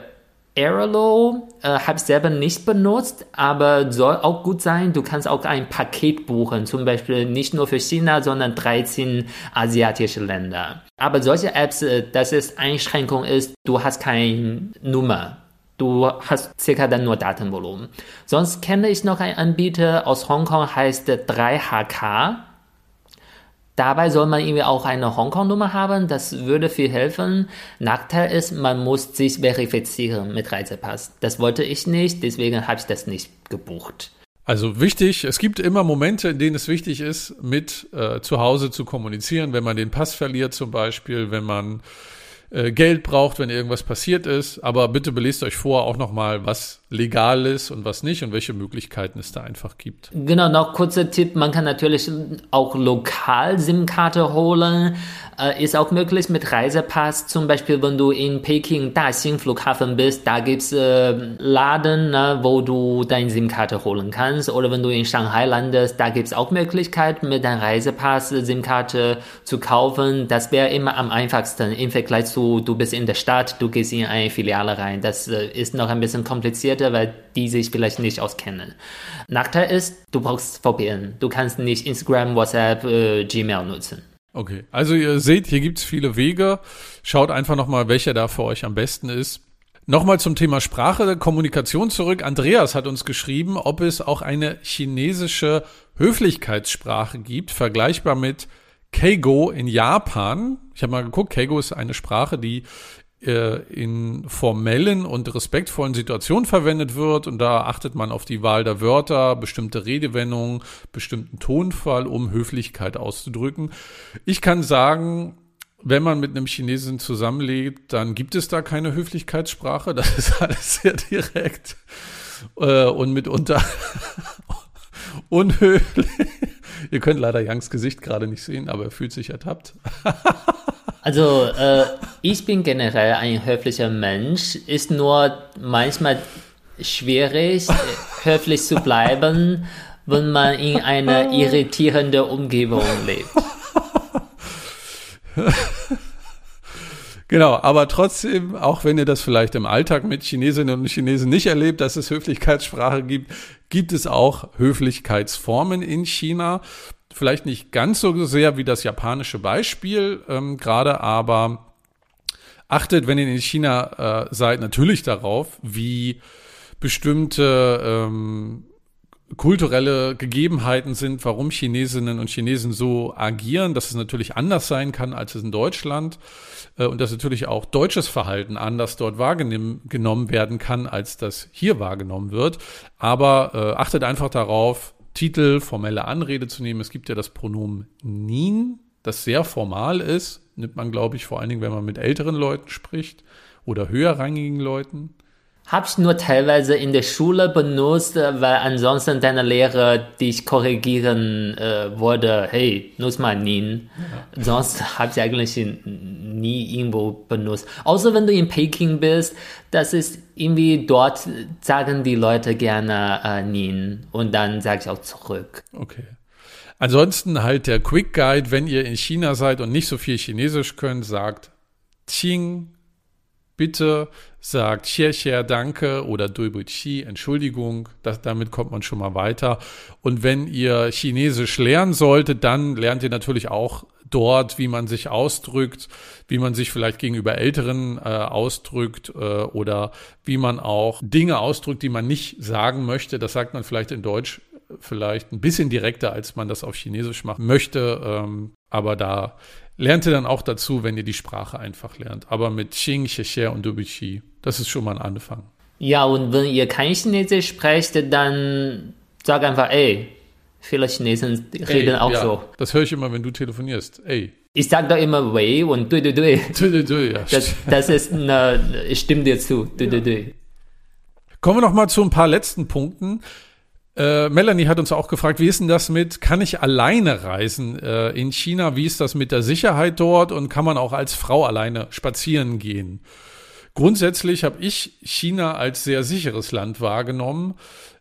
Airalo äh, habe ich selber nicht benutzt, aber soll auch gut sein. Du kannst auch ein Paket buchen, zum Beispiel nicht nur für China, sondern 13 asiatische Länder. Aber solche Apps, äh, dass es Einschränkung ist, du hast keine Nummer. Du hast circa dann nur Datenvolumen. Sonst kenne ich noch einen Anbieter aus Hongkong, heißt 3HK. Dabei soll man irgendwie auch eine Hongkong-Nummer haben, das würde viel helfen. Nachteil ist, man muss sich verifizieren mit Reisepass. Das wollte ich nicht, deswegen habe ich das nicht gebucht. Also wichtig, es gibt immer Momente, in denen es wichtig ist, mit äh, zu Hause zu kommunizieren, wenn man den Pass verliert zum Beispiel, wenn man äh, Geld braucht, wenn irgendwas passiert ist. Aber bitte belest euch vor auch nochmal, was legal ist und was nicht und welche Möglichkeiten es da einfach gibt. Genau, noch kurzer Tipp, man kann natürlich auch lokal SIM-Karte holen. Äh, ist auch möglich mit Reisepass. Zum Beispiel, wenn du in Peking Daxing Flughafen bist, da gibt's äh, Laden, ne, wo du deine SIM-Karte holen kannst. Oder wenn du in Shanghai landest, da gibt's auch Möglichkeiten, mit deinem Reisepass SIM-Karte zu kaufen. Das wäre immer am einfachsten im Vergleich zu, du bist in der Stadt, du gehst in eine Filiale rein. Das äh, ist noch ein bisschen komplizierter, weil die sich vielleicht nicht auskennen. Nachteil ist, du brauchst VPN. Du kannst nicht Instagram, WhatsApp, äh, Gmail nutzen. Okay, also ihr seht, hier gibt's viele Wege. Schaut einfach nochmal, welcher da für euch am besten ist. Nochmal zum Thema Sprache, Kommunikation zurück. Andreas hat uns geschrieben, ob es auch eine chinesische Höflichkeitssprache gibt, vergleichbar mit Keigo in Japan. Ich habe mal geguckt, Keigo ist eine Sprache, die äh, in formellen und respektvollen Situationen verwendet wird. Und da achtet man auf die Wahl der Wörter, bestimmte Redewendungen, bestimmten Tonfall, um Höflichkeit auszudrücken. Ich kann sagen, wenn man mit einem Chinesen zusammenlebt, dann gibt es da keine Höflichkeitssprache. Das ist alles sehr direkt äh, und mitunter unhöflich. Ihr könnt leider Youngs Gesicht gerade nicht sehen, aber er fühlt sich ertappt. Also äh, ich bin generell ein höflicher Mensch, ist nur manchmal schwierig, höflich zu bleiben, wenn man in einer irritierenden Umgebung lebt. Genau, aber trotzdem, auch wenn ihr das vielleicht im Alltag mit Chinesinnen und Chinesen nicht erlebt, dass es Höflichkeitssprache gibt, gibt es auch Höflichkeitsformen in China. Vielleicht nicht ganz so sehr wie das japanische Beispiel ähm, gerade, aber achtet, wenn ihr in China äh, seid, natürlich darauf, wie bestimmte ähm, kulturelle Gegebenheiten sind, warum Chinesinnen und Chinesen so agieren, dass es natürlich anders sein kann als es in Deutschland äh, und dass natürlich auch deutsches Verhalten anders dort wahrgenommen werden kann, als das hier wahrgenommen wird. Aber äh, achtet einfach darauf, Titel, formelle Anrede zu nehmen. Es gibt ja das Pronomen Nin, das sehr formal ist, nimmt man, glaube ich, vor allen Dingen, wenn man mit älteren Leuten spricht oder höherrangigen Leuten. Habe ich nur teilweise in der Schule benutzt, weil ansonsten deine Lehrer dich korrigieren äh, wurde, hey, nutz mal Nin. Ja. Sonst habe ich eigentlich nie irgendwo benutzt. Außer wenn du in Peking bist, das ist irgendwie dort sagen die Leute gerne äh, Nin und dann sage ich auch zurück. Okay. Ansonsten halt der Quick Guide, wenn ihr in China seid und nicht so viel Chinesisch könnt, sagt Qing, bitte, sagt Xie danke oder Dui Bu Qi, Entschuldigung. Das, damit kommt man schon mal weiter. Und wenn ihr Chinesisch lernen solltet, dann lernt ihr natürlich auch dort, wie man sich ausdrückt, wie man sich vielleicht gegenüber Älteren äh, ausdrückt äh, oder wie man auch Dinge ausdrückt, die man nicht sagen möchte. Das sagt man vielleicht in Deutsch vielleicht ein bisschen direkter, als man das auf Chinesisch machen möchte. Ähm, aber da lernt ihr dann auch dazu, wenn ihr die Sprache einfach lernt. Aber mit Xing, Xie und Dubichi, das ist schon mal ein Anfang. Ja, und wenn ihr kein Chinesisch sprecht, dann sag einfach, ey, viele Chinesen reden ey, auch ja, so. Das höre ich immer, wenn du telefonierst. Ey. Ich sage da immer Wei und Dui Dui Dui. Dui Dui Dui, ja. Das, das ist, eine, ich stimme dir zu. Dui ja. Dui Dui. Kommen wir noch mal zu ein paar letzten Punkten. Äh, Melanie hat uns auch gefragt, wie ist denn das mit, kann ich alleine reisen äh, in China? Wie ist das mit der Sicherheit dort und kann man auch als Frau alleine spazieren gehen? Grundsätzlich habe ich China als sehr sicheres Land wahrgenommen.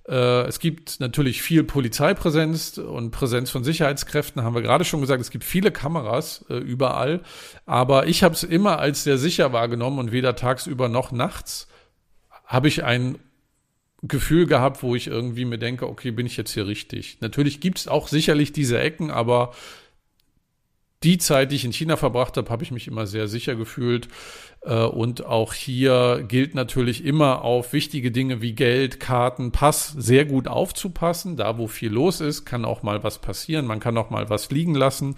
Äh, es gibt natürlich viel Polizeipräsenz und Präsenz von Sicherheitskräften, haben wir gerade schon gesagt. Es gibt viele Kameras äh, überall. Aber ich habe es immer als sehr sicher wahrgenommen und weder tagsüber noch nachts habe ich ein Gefühl gehabt, wo ich irgendwie mir denke, okay, bin ich jetzt hier richtig? Natürlich gibt es auch sicherlich diese Ecken, aber die Zeit, die ich in China verbracht habe, habe ich mich immer sehr sicher gefühlt. Äh, und auch hier gilt natürlich immer auf wichtige Dinge wie Geld, Karten, Pass sehr gut aufzupassen. Da, wo viel los ist, kann auch mal was passieren. Man kann auch mal was liegen lassen.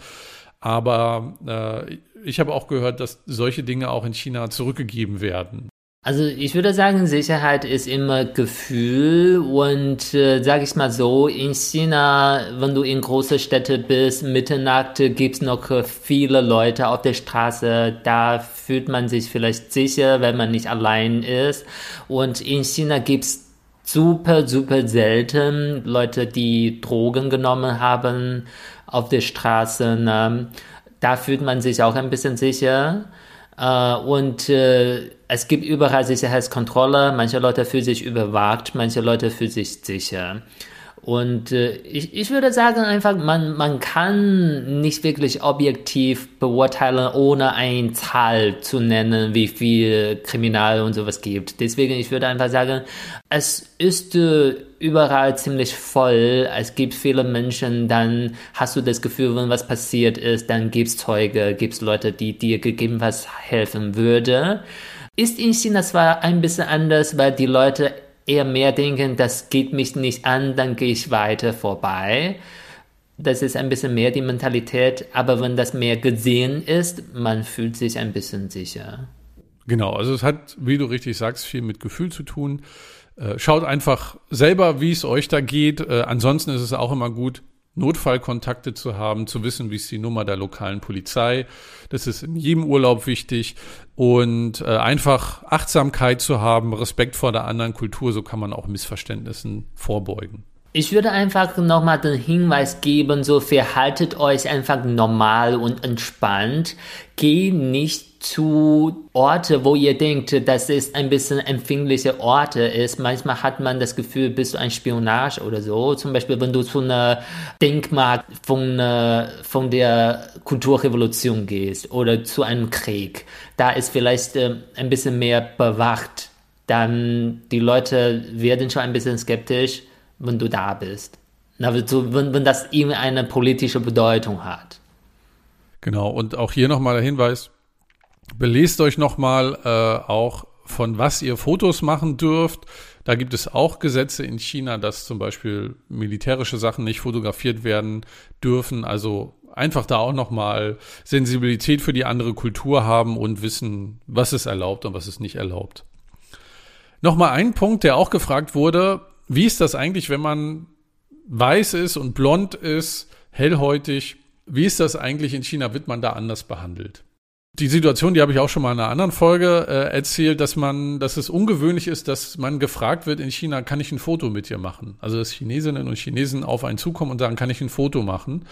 Aber äh, ich habe auch gehört, dass solche Dinge auch in China zurückgegeben werden. Also ich würde sagen, Sicherheit ist immer Gefühl und äh, sage ich mal so, in China, wenn du in große Städte bist, Mitternacht gibt's noch viele Leute auf der Straße, da fühlt man sich vielleicht sicher, wenn man nicht allein ist. Und in China gibt's super, super selten Leute, die Drogen genommen haben auf der Straße. Ne? Da fühlt man sich auch ein bisschen sicher. Äh, und äh, es gibt überall Sicherheitskontrolle. Manche Leute fühlen sich überwacht, manche Leute fühlen sich sicher. Und äh, ich, ich würde sagen einfach, man, man kann nicht wirklich objektiv beurteilen, ohne eine Zahl zu nennen, wie viel Kriminal und sowas gibt. Deswegen, ich würde einfach sagen, es ist äh, überall ziemlich voll. Es gibt viele Menschen, dann hast du das Gefühl, wenn was passiert ist, dann gibt's Zeuge, gibt's Leute, die dir gegebenenfalls helfen würde. Ist in China zwar ein bisschen anders, weil die Leute eher mehr denken, das geht mich nicht an, dann gehe ich weiter vorbei. Das ist ein bisschen mehr die Mentalität, aber wenn das mehr gesehen ist, man fühlt sich ein bisschen sicher. Genau, also es hat, wie du richtig sagst, viel mit Gefühl zu tun. Äh, schaut einfach selber, wie es euch da geht. Äh, ansonsten ist es auch immer gut, Notfallkontakte zu haben, zu wissen, wie ist die Nummer der lokalen Polizei. Das ist in jedem Urlaub wichtig. Und äh, einfach Achtsamkeit zu haben, Respekt vor der anderen Kultur, so kann man auch Missverständnissen vorbeugen. Ich würde einfach nochmal den Hinweis geben, so verhaltet euch einfach normal und entspannt. Geh nicht zu Orte, wo ihr denkt, dass es ein bisschen empfindliche Orte ist. Manchmal hat man das Gefühl, bist du ein Spionage oder so. Zum Beispiel, wenn du zu einer Denkmal von, äh, von der Kulturrevolution gehst oder zu einem Krieg. Da ist vielleicht äh, ein bisschen mehr bewacht. Dann die Leute werden schon ein bisschen skeptisch wenn du da bist. Also, wenn, wenn das irgendeine politische Bedeutung hat. Genau, und auch hier nochmal der Hinweis, belest euch nochmal äh, auch von was ihr Fotos machen dürft. Da gibt es auch Gesetze in China, dass zum Beispiel militärische Sachen nicht fotografiert werden dürfen. Also einfach da auch nochmal Sensibilität für die andere Kultur haben und wissen, was ist erlaubt und was ist nicht erlaubt. Nochmal ein Punkt, der auch gefragt wurde. Wie ist das eigentlich, wenn man weiß ist und blond ist, hellhäutig? Wie ist das eigentlich in China? Wird man da anders behandelt? Die Situation, die habe ich auch schon mal in einer anderen Folge äh, erzählt, dass man, dass es ungewöhnlich ist, dass man gefragt wird in China, kann ich ein Foto mit dir machen? Also dass Chinesinnen und Chinesen auf einen zukommen und sagen, kann ich ein Foto machen?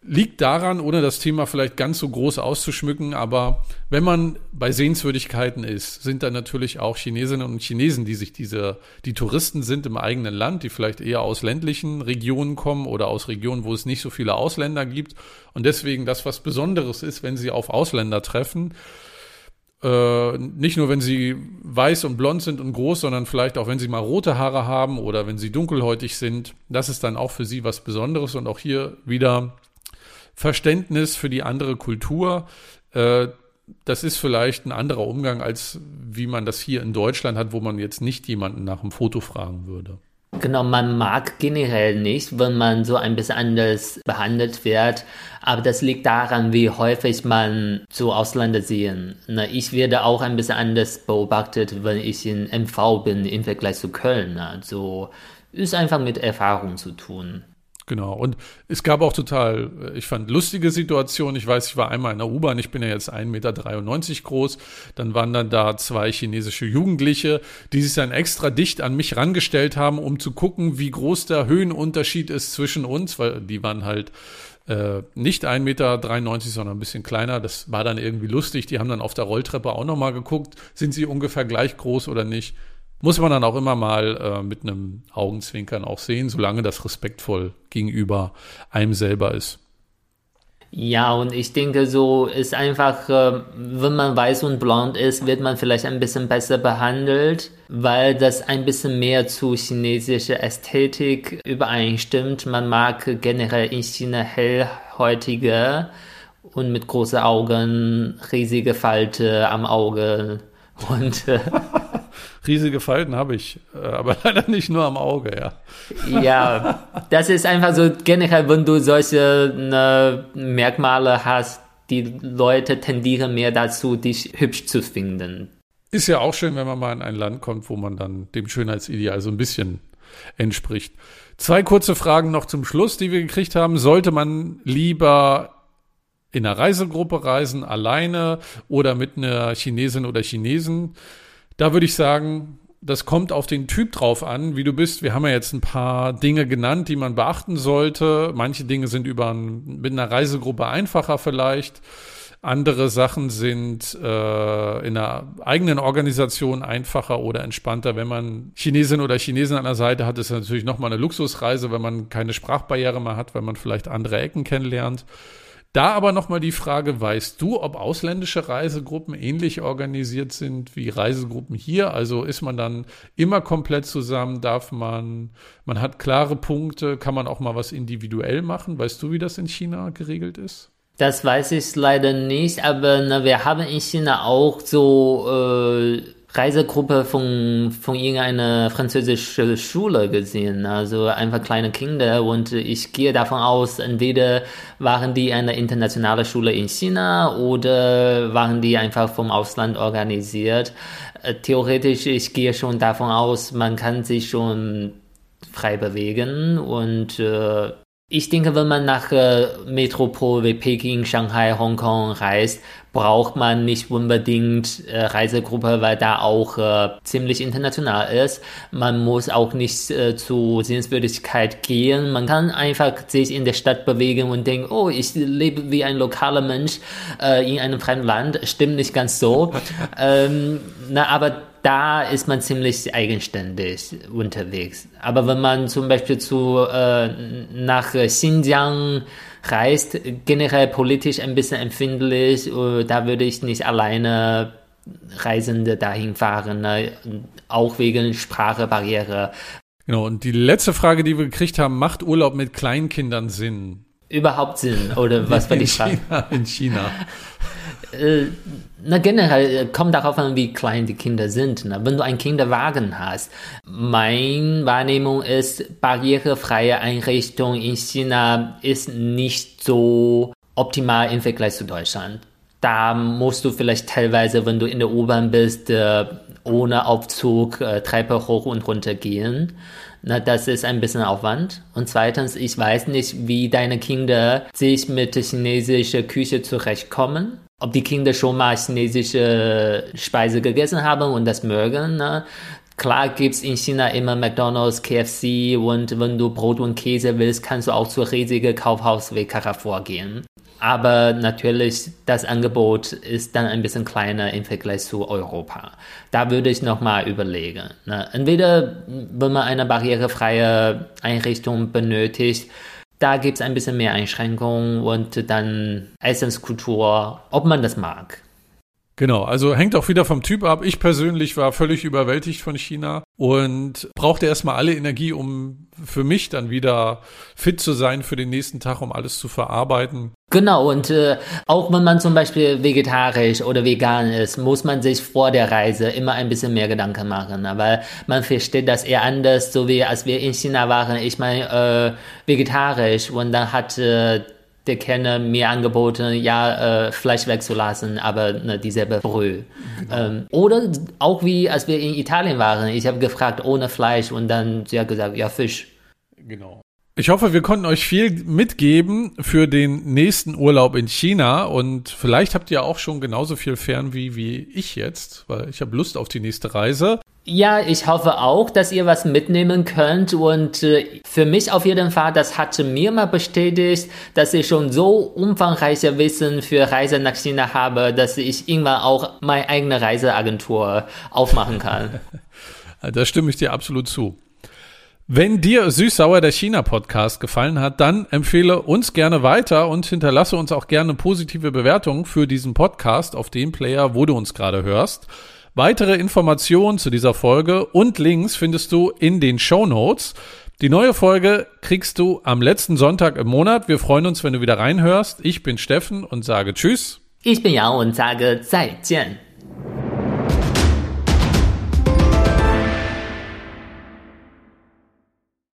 Liegt daran, ohne das Thema vielleicht ganz so groß auszuschmücken, aber wenn man bei Sehenswürdigkeiten ist, sind da natürlich auch Chinesinnen und Chinesen, die sich diese, die Touristen sind im eigenen Land, die vielleicht eher aus ländlichen Regionen kommen oder aus Regionen, wo es nicht so viele Ausländer gibt und deswegen das was Besonderes ist, wenn sie auf Ausländer treffen. Äh, nicht nur, wenn sie weiß und blond sind und groß, sondern vielleicht auch, wenn sie mal rote Haare haben oder wenn sie dunkelhäutig sind. Das ist dann auch für sie was Besonderes und auch hier wieder Verständnis für die andere Kultur. Äh, das ist vielleicht ein anderer Umgang, als wie man das hier in Deutschland hat, wo man jetzt nicht jemanden nach einem Foto fragen würde. Genau, man mag generell nicht, wenn man so ein bisschen anders behandelt wird, aber das liegt daran, wie häufig man so Ausländer sehen. Ich werde auch ein bisschen anders beobachtet, wenn ich in MV bin im Vergleich zu Köln. Also ist einfach mit Erfahrung zu tun. Genau. Und es gab auch total, ich fand lustige Situationen. Ich weiß, ich war einmal in der U-Bahn, ich bin ja jetzt 1,93 Meter groß. Dann waren dann da zwei chinesische Jugendliche, die sich dann extra dicht an mich rangestellt haben, um zu gucken, wie groß der Höhenunterschied ist zwischen uns, weil die waren halt äh, nicht 1,93 Meter, sondern ein bisschen kleiner. Das war dann irgendwie lustig. Die haben dann auf der Rolltreppe auch nochmal geguckt, sind sie ungefähr gleich groß oder nicht. Muss man dann auch immer mal äh, mit einem Augenzwinkern auch sehen, solange das respektvoll gegenüber einem selber ist. Ja, und ich denke, so ist einfach, äh, wenn man weiß und blond ist, wird man vielleicht ein bisschen besser behandelt, weil das ein bisschen mehr zu chinesischer Ästhetik übereinstimmt. Man mag generell in China hellhäutige und mit großen Augen, riesige Falte am Auge und äh, riesige Falten habe ich, äh, aber leider nicht nur am Auge, ja. Ja, das ist einfach so generell, wenn du solche ne, Merkmale hast, die Leute tendieren mehr dazu, dich hübsch zu finden. Ist ja auch schön, wenn man mal in ein Land kommt, wo man dann dem Schönheitsideal so ein bisschen entspricht. Zwei kurze Fragen noch zum Schluss, die wir gekriegt haben. Sollte man lieber in einer Reisegruppe reisen, alleine oder mit einer Chinesin oder Chinesen? Da würde ich sagen, das kommt auf den Typ drauf an, wie du bist. Wir haben ja jetzt ein paar Dinge genannt, die man beachten sollte. Manche Dinge sind über ein, mit einer Reisegruppe einfacher vielleicht. Andere Sachen sind äh, in einer eigenen Organisation einfacher oder entspannter. Wenn man Chinesin oder Chinesen an der Seite hat, ist natürlich nochmal eine Luxusreise, wenn man keine Sprachbarriere mehr hat, wenn man vielleicht andere Ecken kennenlernt. Da aber nochmal die Frage, weißt du, ob ausländische Reisegruppen ähnlich organisiert sind wie Reisegruppen hier? Also ist man dann immer komplett zusammen? Darf man, man hat klare Punkte, kann man auch mal was individuell machen? Weißt du, wie das in China geregelt ist? Das weiß ich leider nicht, aber na, wir haben in China auch so äh, Reisegruppe von, von irgendeiner französischen Schule gesehen, also einfach kleine Kinder und ich gehe davon aus, entweder waren die eine internationale Schule in China oder waren die einfach vom Ausland organisiert. Äh, theoretisch, ich gehe schon davon aus, man kann sich schon frei bewegen und äh, ich denke, wenn man nach äh, Metropole wie Peking, Shanghai, Hongkong reist, braucht man nicht unbedingt äh, Reisegruppe, weil da auch äh, ziemlich international ist. Man muss auch nicht äh, zu Sehenswürdigkeit gehen. Man kann einfach sich in der Stadt bewegen und denken, oh, ich lebe wie ein lokaler Mensch äh, in einem fremden Land. Stimmt nicht ganz so. ähm, na, aber da ist man ziemlich eigenständig unterwegs. Aber wenn man zum Beispiel zu, äh, nach Xinjiang reist, generell politisch ein bisschen empfindlich, äh, da würde ich nicht alleine Reisende dahin fahren, ne? auch wegen Sprachebarriere. Genau, und die letzte Frage, die wir gekriegt haben, macht Urlaub mit Kleinkindern Sinn? Überhaupt Sinn, oder was war die Frage? In China. Äh, na, generell äh, kommt darauf an, wie klein die Kinder sind. Ne? Wenn du einen Kinderwagen hast, meine Wahrnehmung ist, barrierefreie Einrichtung in China ist nicht so optimal im Vergleich zu Deutschland. Da musst du vielleicht teilweise, wenn du in der U-Bahn bist, äh, ohne Aufzug Treppe hoch und runter gehen. Na, das ist ein bisschen Aufwand. Und zweitens, ich weiß nicht, wie deine Kinder sich mit der chinesischen Küche zurechtkommen. Ob die Kinder schon mal chinesische Speise gegessen haben und das mögen. Ne? Klar gibt's in China immer McDonald's, KFC und wenn du Brot und Käse willst, kannst du auch zur riesigen Kaufhaus wie Carrefour gehen. Aber natürlich, das Angebot ist dann ein bisschen kleiner im Vergleich zu Europa. Da würde ich nochmal überlegen. Ne? Entweder, wenn man eine barrierefreie Einrichtung benötigt, da gibt es ein bisschen mehr Einschränkungen und dann Essenskultur, ob man das mag. Genau, also hängt auch wieder vom Typ ab. Ich persönlich war völlig überwältigt von China und brauchte erstmal alle Energie, um für mich dann wieder fit zu sein für den nächsten Tag, um alles zu verarbeiten. Genau, und äh, auch wenn man zum Beispiel vegetarisch oder vegan ist, muss man sich vor der Reise immer ein bisschen mehr Gedanken machen, weil man versteht das eher anders, so wie als wir in China waren. Ich meine, äh, vegetarisch und dann hat äh, der Kenner mir angeboten, ja, äh, Fleisch wegzulassen, aber ne, dieselbe Brühe. Genau. Ähm, oder auch wie, als wir in Italien waren, ich habe gefragt, ohne Fleisch und dann sie hat gesagt, ja, Fisch. Genau. Ich hoffe, wir konnten euch viel mitgeben für den nächsten Urlaub in China und vielleicht habt ihr auch schon genauso viel Fernweh wie ich jetzt, weil ich habe Lust auf die nächste Reise. Ja, ich hoffe auch, dass ihr was mitnehmen könnt und äh, für mich auf jeden Fall, das hatte mir mal bestätigt, dass ich schon so umfangreiche Wissen für Reise nach China habe, dass ich irgendwann auch meine eigene Reiseagentur aufmachen kann. da stimme ich dir absolut zu. Wenn dir Süßsauer der China Podcast gefallen hat, dann empfehle uns gerne weiter und hinterlasse uns auch gerne positive Bewertungen für diesen Podcast auf dem Player, wo du uns gerade hörst. Weitere Informationen zu dieser Folge und Links findest du in den Show Notes. Die neue Folge kriegst du am letzten Sonntag im Monat. Wir freuen uns, wenn du wieder reinhörst. Ich bin Steffen und sage Tschüss. Ich bin Jan und sage 再见.